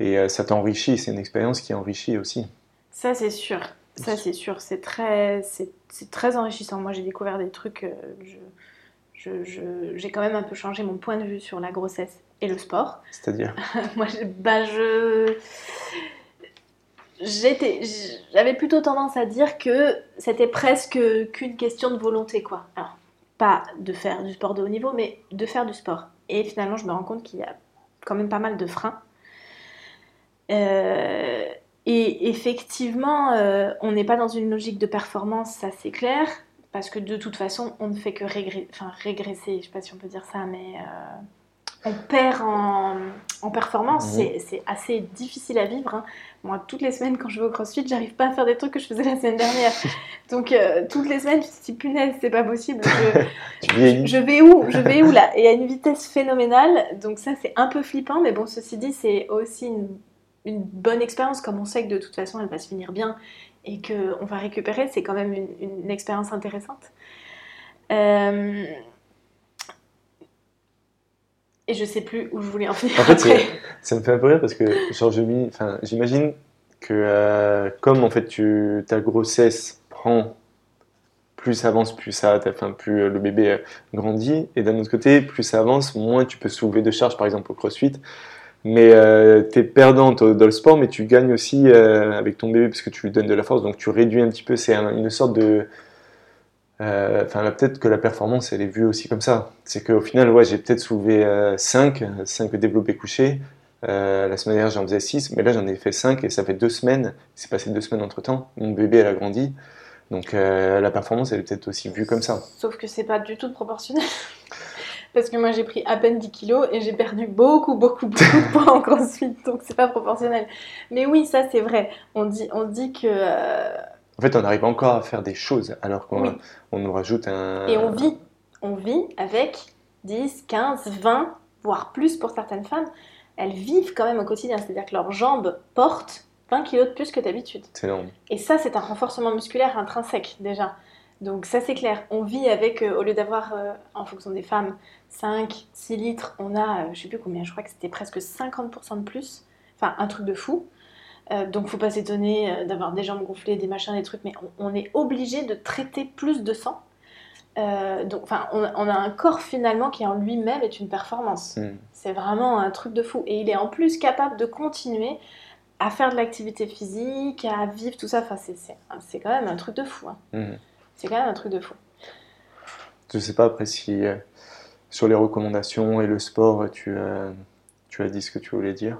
et euh, ça t'enrichit. C'est une expérience qui enrichit aussi. Ça, c'est sûr. Ça, c'est sûr. C'est très, c'est, très enrichissant. Moi, j'ai découvert des trucs. Je, j'ai quand même un peu changé mon point de vue sur la grossesse et le sport. C'est-à-dire Moi, bah, je. J'avais plutôt tendance à dire que c'était presque qu'une question de volonté, quoi. Alors, pas de faire du sport de haut niveau, mais de faire du sport. Et finalement, je me rends compte qu'il y a quand même pas mal de freins. Euh, Et effectivement, euh, on n'est pas dans une logique de performance, ça c'est clair, parce que de toute façon, on ne fait que enfin, régresser, je ne sais pas si on peut dire ça, mais on perd en, performance. Mhm. C'est assez difficile à vivre. Hein. Moi, toutes les semaines, quand je vais au crossfit, j'arrive pas à faire des trucs que je faisais la semaine dernière. Donc, euh, toutes les semaines, je me dis, punaise, c'est pas possible. Je, vais où? Je vais où là? Et à une vitesse phénoménale. Donc, ça, c'est un peu flippant. Mais bon, ceci dit, c'est aussi une, bonne expérience. Comme on sait que de toute façon, elle va se finir bien et qu'on va récupérer, c'est quand même une, une expérience intéressante. Euh, et je sais plus où je voulais en venir. En fait, ça me fait un peu rire parce que j'imagine que euh, comme en fait tu, ta grossesse prend plus ça avance, plus ça, enfin, plus euh, le bébé grandit, et d'un autre côté, plus ça avance, moins tu peux soulever de charges, par exemple au CrossFit. Mais tu es perdante dans le sport, mais tu gagnes aussi avec ton bébé parce que tu lui donnes de la force, donc tu réduis un petit peu. C'est une sorte de euh, enfin, peut-être que la performance, elle est vue aussi comme ça. C'est qu'au final, ouais, j'ai peut-être soulevé 5, 5 développés couchés. Euh, la semaine dernière, j'en faisais 6, mais là, j'en ai fait 5 et ça fait deux semaines. C'est passé deux semaines entre temps. Mon bébé, elle a grandi. Donc, euh, la performance, elle est peut-être aussi vue comme ça. Sauf que c'est pas du tout proportionnel. Parce que moi, j'ai pris à peine 10 kilos et j'ai perdu beaucoup, beaucoup, beaucoup de poids en crossfit. Donc, c'est pas proportionnel. Mais oui, ça, c'est vrai. On dit, on dit que en fait, on arrive encore à faire des choses alors qu'on nous rajoute un. Et on vit. On vit avec 10, 15, 20, voire plus pour certaines femmes. Elles vivent quand même au quotidien. C'est-à-dire que leurs jambes portent 20 kilos de plus que d'habitude. C'est énorme. Et ça, c'est un renforcement musculaire intrinsèque déjà. Donc ça, c'est clair. On vit avec, euh, au lieu d'avoir, euh, en fonction des femmes, 5, 6 litres, on a, euh, je sais plus combien, je crois que c'était presque 50% de plus. Enfin, un truc de fou. Euh, donc faut pas s'étonner d'avoir des jambes gonflées, des machins, des trucs, mais on, est obligé de traiter plus de sang. Donc, enfin, on, a un corps finalement qui en lui-même est une performance. Hmm. C'est vraiment un truc de fou. Et il est en plus capable de continuer à faire de l'activité physique, à vivre tout ça. Enfin, c'est quand même un truc de fou. Hein. Hmm. C'est quand même un truc de fou. Je sais pas après si sur les recommandations et le sport, tu, tu as dit ce que tu voulais dire.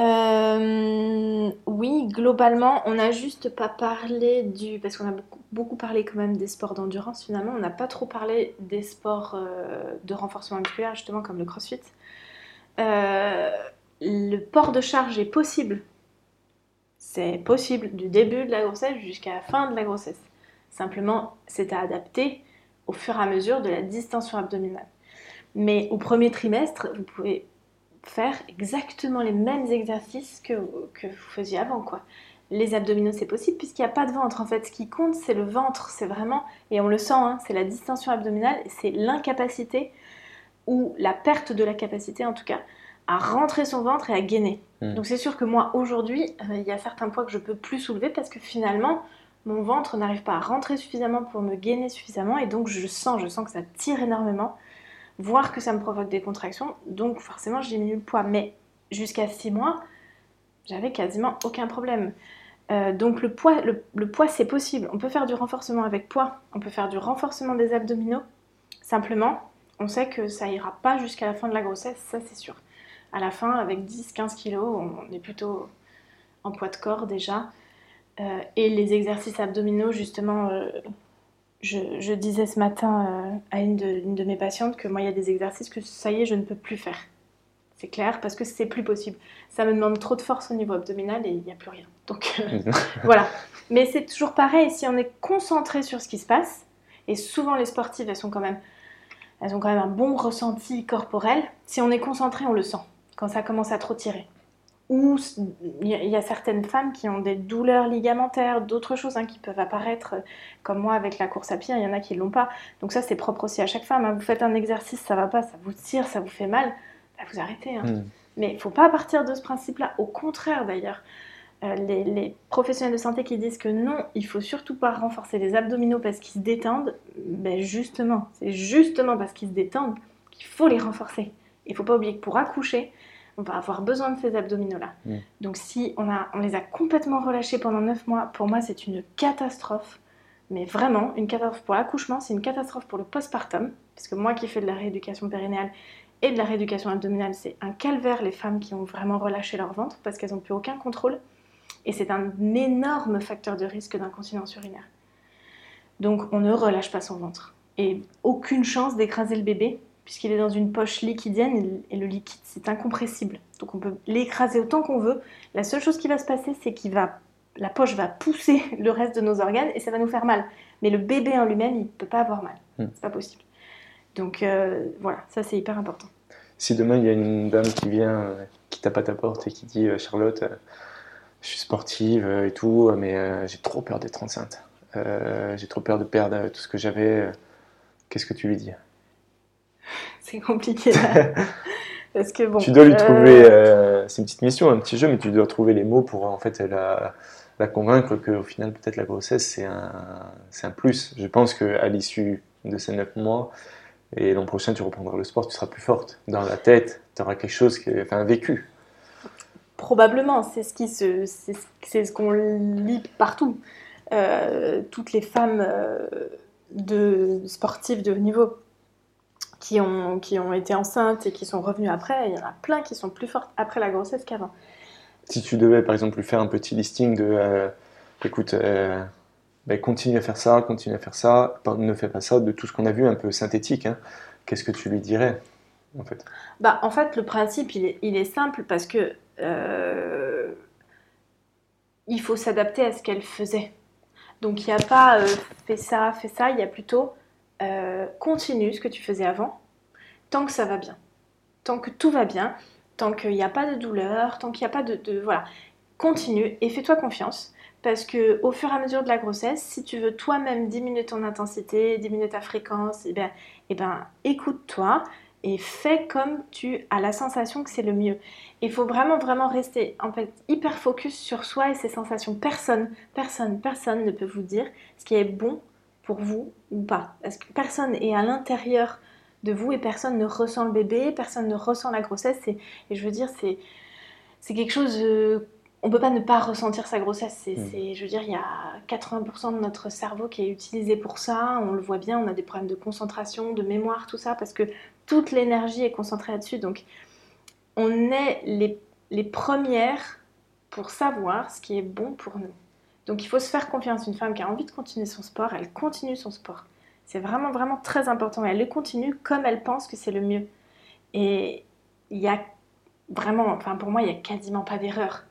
Euh, oui, globalement, on n'a juste pas parlé du... Parce qu'on a beaucoup, parlé quand même des sports d'endurance finalement, on n'a pas trop parlé des sports euh, de renforcement musculaire justement comme le crossfit. Euh, le port de charge est possible. C'est possible du début de la grossesse jusqu'à la fin de la grossesse. Simplement, c'est à adapter au fur et à mesure de la distension abdominale. Mais au premier trimestre, vous pouvez faire exactement les mêmes exercices que, que vous faisiez avant, quoi. Les abdominaux, c'est possible puisqu'il n'y a pas de ventre. En fait, ce qui compte, c'est le ventre. C'est vraiment, et on le sent, hein, c'est la distension abdominale, c'est l'incapacité ou la perte de la capacité, en tout cas, à rentrer son ventre et à gainer. Hmm. Donc c'est sûr que moi, aujourd'hui, euh, il y a certains poids que je peux plus soulever parce que finalement, mon ventre n'arrive pas à rentrer suffisamment pour me gainer suffisamment et donc je sens, je sens que ça tire énormément voir que ça me provoque des contractions, donc forcément j'ai diminue le poids. Mais jusqu'à 6 mois, j'avais quasiment aucun problème. Euh, donc le poids, le, poids c'est possible. On peut faire du renforcement avec poids, on peut faire du renforcement des abdominaux. Simplement, on sait que ça ira pas jusqu'à la fin de la grossesse, ça c'est sûr. À la fin, avec 10-15 kilos, on est plutôt en poids de corps déjà. Euh, et les exercices abdominaux, justement, euh, je, disais ce matin euh, à une de, mes patientes que moi, il y a des exercices que ça y est, je ne peux plus faire. C'est clair, parce que c'est plus possible. Ça me demande trop de force au niveau abdominal et il n'y a plus rien. Donc voilà. Mais c'est toujours pareil, si on est concentré sur ce qui se passe, et souvent les sportives, elles sont quand même, elles ont quand même un bon ressenti corporel. Si on est concentré, on le sent quand ça commence à trop tirer ou il y, a certaines femmes qui ont des douleurs ligamentaires, d'autres choses hein, qui peuvent apparaître, euh, comme moi avec la course à pied, il y en a qui ne l'ont pas. Donc ça, c'est propre aussi à chaque femme. Hein. Vous faites un exercice, ça va pas, ça vous tire, ça vous fait mal, bah, vous arrêtez. Hein. Hmm. Mais il ne faut pas partir de ce principe-là. Au contraire, d'ailleurs, euh, les, professionnels de santé qui disent que non, il faut surtout pas renforcer les abdominaux parce qu'ils se détendent, ben justement, c'est justement parce qu'ils se détendent qu'il faut les renforcer. Il ne faut pas oublier que pour accoucher, on va avoir besoin de ces abdominaux-là. Mm. Donc si on, a, on les a complètement relâchés pendant 9 mois, pour moi c'est une catastrophe. Mais vraiment, une catastrophe pour l'accouchement, c'est une catastrophe pour le postpartum. Parce que moi qui fais de la rééducation périnéale et de la rééducation abdominale, c'est un calvaire les femmes qui ont vraiment relâché leur ventre parce qu'elles n'ont plus aucun contrôle. Et c'est un énorme facteur de risque d'incontinence urinaire. Donc on ne relâche pas son ventre. Et aucune chance d'écraser le bébé, puisqu'il est dans une poche liquidienne et le liquide c'est incompressible. Donc on peut l'écraser autant qu'on veut. La seule chose qui va se passer, c'est qu'il va, la poche va pousser le reste de nos organes et ça va nous faire mal. Mais le bébé en lui-même, il ne peut pas avoir mal. Hmm. C'est pas possible. Donc euh, voilà, ça c'est hyper important. Si demain il y a une dame qui vient, euh, qui tape à ta porte et qui dit euh, Charlotte, je suis sportive et tout, mais j'ai trop peur d'être enceinte. j'ai trop peur de perdre tout ce que j'avais. Qu'est-ce que tu lui dis? C'est compliqué. Parce que bon. Tu dois lui trouver. c'est une petite mission, un petit jeu, mais tu dois trouver les mots pour en fait la, la convaincre qu'au final peut-être la grossesse c'est un, un plus. Je pense qu'à l'issue de ces neuf mois, et l'an prochain, tu reprendras le sport, tu seras plus forte. Dans la tête, tu auras quelque chose, qui, enfin, vécu. Probablement, c'est ce qu'on lit partout. Euh, toutes les femmes euh, de sportives de haut niveau qui ont, qui ont été enceintes et qui sont revenues après, il y en a plein qui sont plus fortes après la grossesse qu'avant. Si tu devais par exemple lui faire un petit listing de, euh, écoute, ben, continue à faire ça, continue à faire ça, ne fais pas ça, de tout ce qu'on a vu un peu synthétique. Hein. Qu'est-ce que tu lui dirais en fait? Bah, En fait, le principe, il est, il est simple parce que euh, il faut s'adapter à ce qu'elle faisait. Donc, il n'y a pas euh, fais ça, fais ça, il y a plutôt euh, continue ce que tu faisais avant, tant que ça va bien. Tant que tout va bien, tant qu'il n'y a pas de douleur, tant qu'il n'y a pas de. Voilà. Continue et fais-toi confiance. Parce que au fur et à mesure de la grossesse, si tu veux toi-même diminuer ton intensité, diminuer ta fréquence, eh bien, eh ben, écoute-toi et fais comme tu as la sensation que c'est le mieux. Il faut vraiment, vraiment rester en fait hyper focus sur soi et ses sensations. Personne, personne, personne ne peut vous dire ce qui est bon pour vous ou pas? Parce que personne est à l'intérieur de vous et personne ne ressent le bébé, personne ne ressent la grossesse. Et, et je veux dire, c'est, c'est quelque chose euh, on peut pas ne pas ressentir sa grossesse. C'est, je veux dire, il y a 80% de notre cerveau qui est utilisé pour ça. On le voit bien, on a des problèmes de concentration, de mémoire, tout ça, parce que toute l'énergie est concentrée là-dessus. Donc, on est les, les, premières pour savoir ce qui est bon pour nous. Donc, il faut se faire confiance. Une femme qui a envie de continuer son sport, elle continue son sport. C'est vraiment, vraiment très important. Elle le continue comme elle pense que c'est le mieux. Et il y a vraiment, enfin, pour moi, il n'y a quasiment pas d'erreur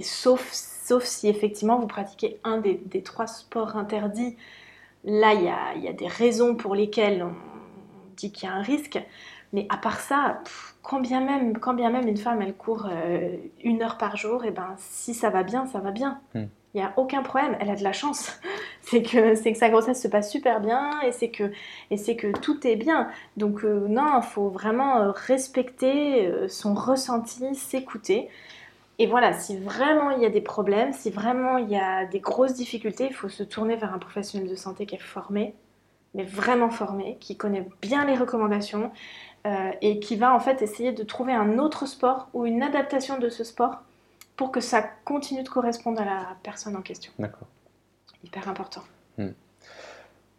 sauf, sauf si effectivement vous pratiquez un des, trois sports interdits. Là, il y a, des raisons pour lesquelles on dit qu'il y a un risque. Mais à part ça, quand, bien même, quand bien même une femme, elle court euh, une heure par jour, et ben si ça va bien, ça va bien. Hmm. Il n'y a aucun problème, elle a de la chance. c'est que, que sa grossesse se passe super bien et c'est que, que tout est bien. Donc euh, non, il faut vraiment euh, respecter son ressenti, s'écouter. Et voilà, si vraiment il y a des problèmes, si vraiment il y a des grosses difficultés, il faut se tourner vers un professionnel de santé qui est formé, mais vraiment formé, qui connaît bien les recommandations euh, et qui va en fait essayer de trouver un autre sport ou une adaptation de ce sport pour que ça continue de correspondre à la personne en question. D'accord. Hyper important. Hmm.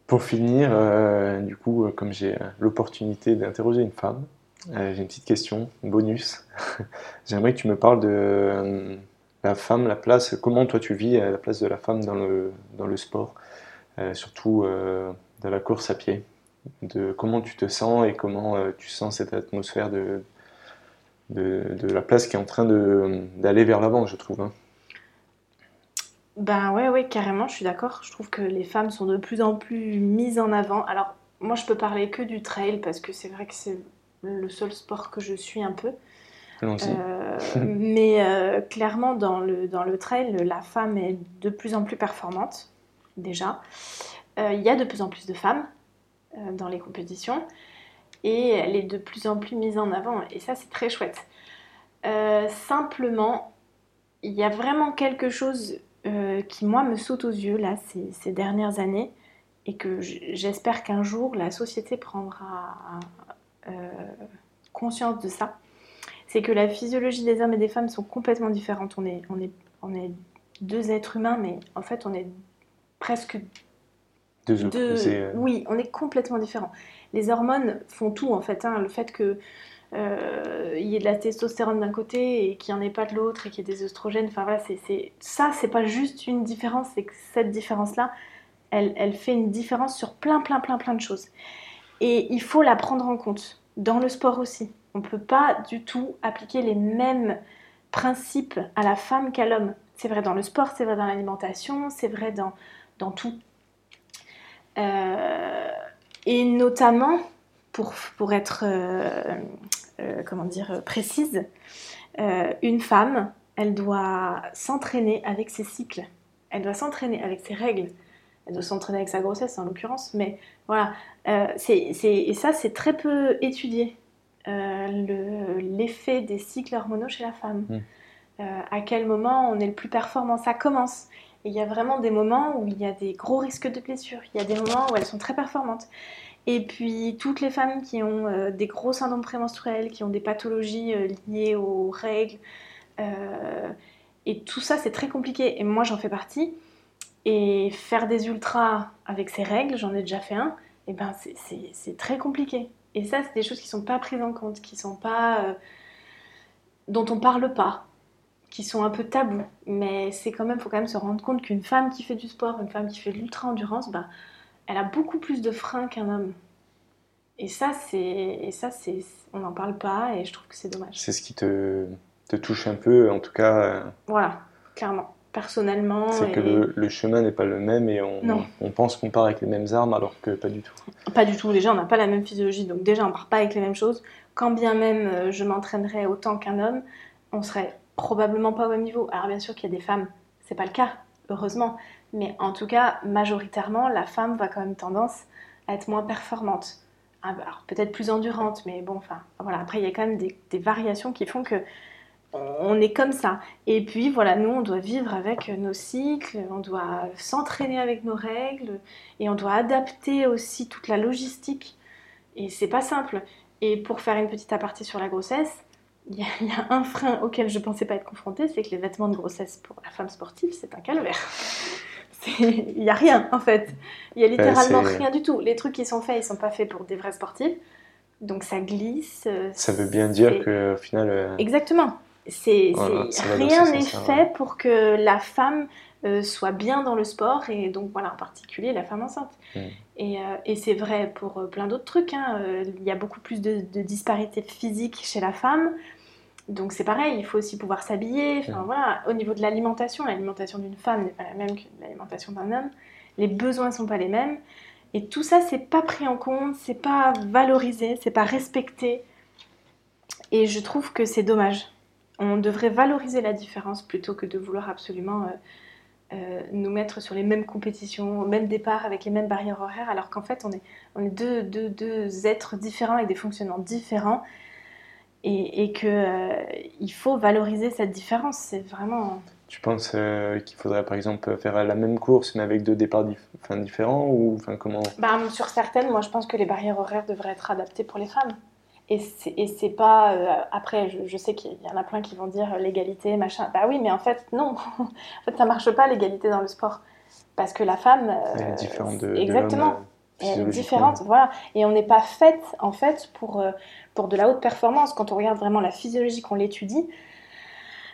Pour finir, euh, du coup, euh, comme j'ai l'opportunité d'interroger une femme, euh, j'ai une petite question, bonus. J'aimerais que tu me parles de euh, la femme, la place, comment toi tu vis la place de la femme dans le, dans le sport, euh, surtout dans la course à pied, de comment tu te sens et comment tu sens cette atmosphère de, de, la place qui est en train d'aller vers l'avant, je trouve. Hein. Ben ouais, ouais, carrément, je suis d'accord. Je trouve que les femmes sont de plus en plus mises en avant. Alors, moi, je peux parler que du trail parce que c'est vrai que c'est le seul sport que je suis un peu. Euh, mais euh, clairement, dans le, dans le trail, la femme est de plus en plus performante, déjà. Euh, il y a de plus en plus de femmes dans les compétitions et elle est de plus en plus mise en avant. Et ça, c'est très chouette. simplement, il y a vraiment quelque chose qui, moi, me saute aux yeux, là, ces, ces dernières années, et que j'espère qu'un jour, la société prendra euh, conscience de ça, c'est que la physiologie des hommes et des femmes sont complètement différentes. On est, on est, on est deux êtres humains, mais en fait, on est presque deux, deux Oui, on est complètement différents. Les hormones font tout, en fait. Hein. Le fait que euh, il y ait de la testostérone d'un côté et qu'il n'y en ait pas de l'autre et qu'il y ait des oestrogènes. Enfin voilà, c'est, ça, c'est pas juste une différence, c'est que cette différence-là, elle, fait une différence sur plein, plein, plein, plein de choses. Et il faut la prendre en compte, dans le sport aussi. On ne peut pas du tout appliquer les mêmes principes à la femme qu'à l'homme. C'est vrai dans le sport, c'est vrai dans l'alimentation, c'est vrai dans, dans tout. Euh, et notamment, pour, pour être euh, euh, comment dire, précise, une femme, elle doit s'entraîner avec ses cycles. Elle doit s'entraîner avec ses règles. Elle doit s'entraîner avec sa grossesse en l'occurrence. Mais voilà, c'est, et ça c'est très peu étudié. l'effet des cycles hormonaux chez la femme. Mmh. à quel moment on est le plus performant? Ça commence il y a vraiment des moments où il y a des gros risques de blessures. Il y a des moments où elles sont très performantes. Et puis toutes les femmes qui ont euh, des gros syndromes prémenstruels, qui ont des pathologies euh, liées aux règles, euh, et tout ça c'est très compliqué. Et moi j'en fais partie. Et faire des ultras avec ces règles, j'en ai déjà fait un, et ben c'est très compliqué. Et ça c'est des choses qui sont pas prises en compte, qui sont pas dont on parle pas qui sont un peu tabous. Mais c'est quand même, faut quand même se rendre compte qu'une femme qui fait du sport, une femme qui fait de l'ultra-endurance, bah, elle a beaucoup plus de freins qu'un homme. Et ça, c'est, et ça, c'est, on n'en parle pas et je trouve que c'est dommage. C'est ce qui te, te, touche un peu, en tout cas. Euh, voilà, clairement. Personnellement. C'est que le, le, chemin n'est pas le même et on, on pense qu'on part avec les mêmes armes alors que pas du tout. Pas du tout. Déjà, on n'a pas la même physiologie, donc déjà, on part pas avec les mêmes choses. Quand bien même euh, je m'entraînerais autant qu'un homme, on serait probablement pas au même niveau. Alors bien sûr qu'il y a des femmes, c'est pas le cas, heureusement, mais en tout cas, majoritairement, la femme va quand même tendance à être moins performante. Ah, bah, alors peut-être plus endurante, mais bon, enfin, voilà. Après, il y a quand même des, variations qui font que on est comme ça. Et puis voilà, nous, on doit vivre avec nos cycles, on doit s'entraîner avec nos règles, et on doit adapter aussi toute la logistique. Et c'est pas simple. Et pour faire une petite aparté sur la grossesse, il y, a, un frein auquel je ne pensais pas être confrontée, c'est que les vêtements de grossesse pour la femme sportive, c'est un calvaire. Il n'y a rien en fait. Il y a littéralement rien du tout. Les trucs qui sont faits, ils sont pas faits pour des vrais sportifs. Donc ça glisse. Euh, ça veut bien dire qu'au final. Euh, Exactement. C'est rien n'est fait pour que la femme euh, soit bien dans le sport et donc voilà en particulier la femme enceinte. Mm. Et, et c'est vrai pour plein d'autres trucs. Hein. Il y a beaucoup plus de, de disparité physique chez la femme. Donc c'est pareil, il faut aussi pouvoir s'habiller. Enfin, voilà. Au niveau de l'alimentation, l'alimentation d'une femme n'est pas la même que l'alimentation d'un homme. Les besoins ne sont pas les mêmes. Et tout ça, c'est pas pris en compte, c'est pas valorisé, c'est pas respecté. Et je trouve que c'est dommage. On devrait valoriser la différence plutôt que de vouloir absolument euh, euh, nous mettre sur les mêmes compétitions, au même départ, avec les mêmes barrières horaires, alors qu'en fait, on est, on est deux, deux, deux êtres différents avec des fonctionnements différents et, et qu'il euh, faut valoriser cette différence. C'est vraiment. Tu penses euh, qu'il faudrait par exemple faire la même course mais avec deux départs différents ou enfin comment? Bah, Sur certaines, moi je pense que les barrières horaires devraient être adaptées pour les femmes. Et c'est pas. Euh, après, je, sais qu'il y en a plein qui vont dire l'égalité, machin. Bah oui, mais en fait, non. en fait, ça marche pas l'égalité dans le sport. Parce que la femme. Elle est différente de. Exactement. elle est différente, voilà. Et on n'est pas faite, en fait, pour, pour de la haute performance, quand on regarde vraiment la physiologie, qu'on l'étudie,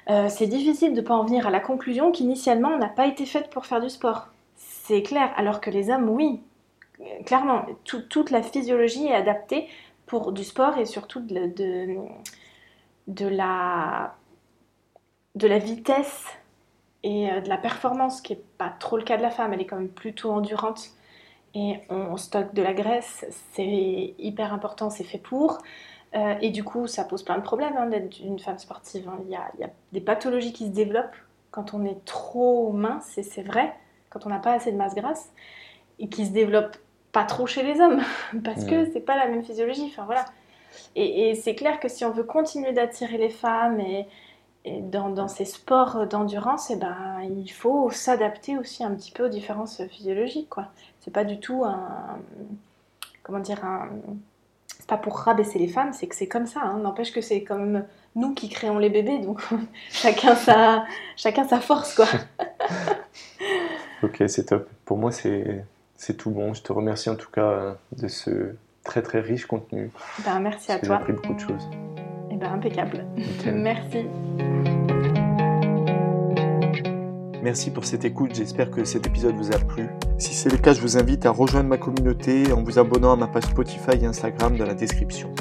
euh, c'est difficile de ne pas en venir à la conclusion qu'initialement, on n'a pas été faite pour faire du sport. C'est clair, alors que les hommes, oui, clairement, toute la physiologie est adaptée pour du sport et surtout de, de, la, de la vitesse et euh, de la performance, qui n'est pas trop le cas de la femme, elle est quand même plutôt endurante et on stocke de la graisse, c'est hyper important, c'est fait pour. Euh, et du coup, ça pose plein de problèmes hein, d'être une femme sportive. Hein. Il, y a, des pathologies qui se développent quand on est trop mince, et c'est vrai, quand on n'a pas assez de masse grasse, et qui se développent pas trop chez les hommes, parce que c'est pas la même physiologie. Enfin voilà. Et, c'est clair que si on veut continuer d'attirer les femmes et, dans, ces sports d'endurance, et eh ben, il faut s'adapter aussi un petit peu aux différences physiologiques. Quoi. C'est pas du tout un. Comment dire un, C'est pas pour rabaisser les femmes, c'est que c'est comme ça. Hein. N'empêche que c'est comme nous qui créons les bébés, donc chacun, sa, chacun sa force. quoi. ok, c'est top. Pour moi, c'est, c'est tout bon. Je te remercie en tout cas de ce très très riche contenu. Ben, merci à toi. J'ai appris beaucoup de choses. ben, impeccable. Merci. Merci pour cette écoute, j'espère que cet épisode vous a plu. Si c'est le cas, je vous invite à rejoindre ma communauté en vous abonnant à ma page Spotify et Instagram dans la description.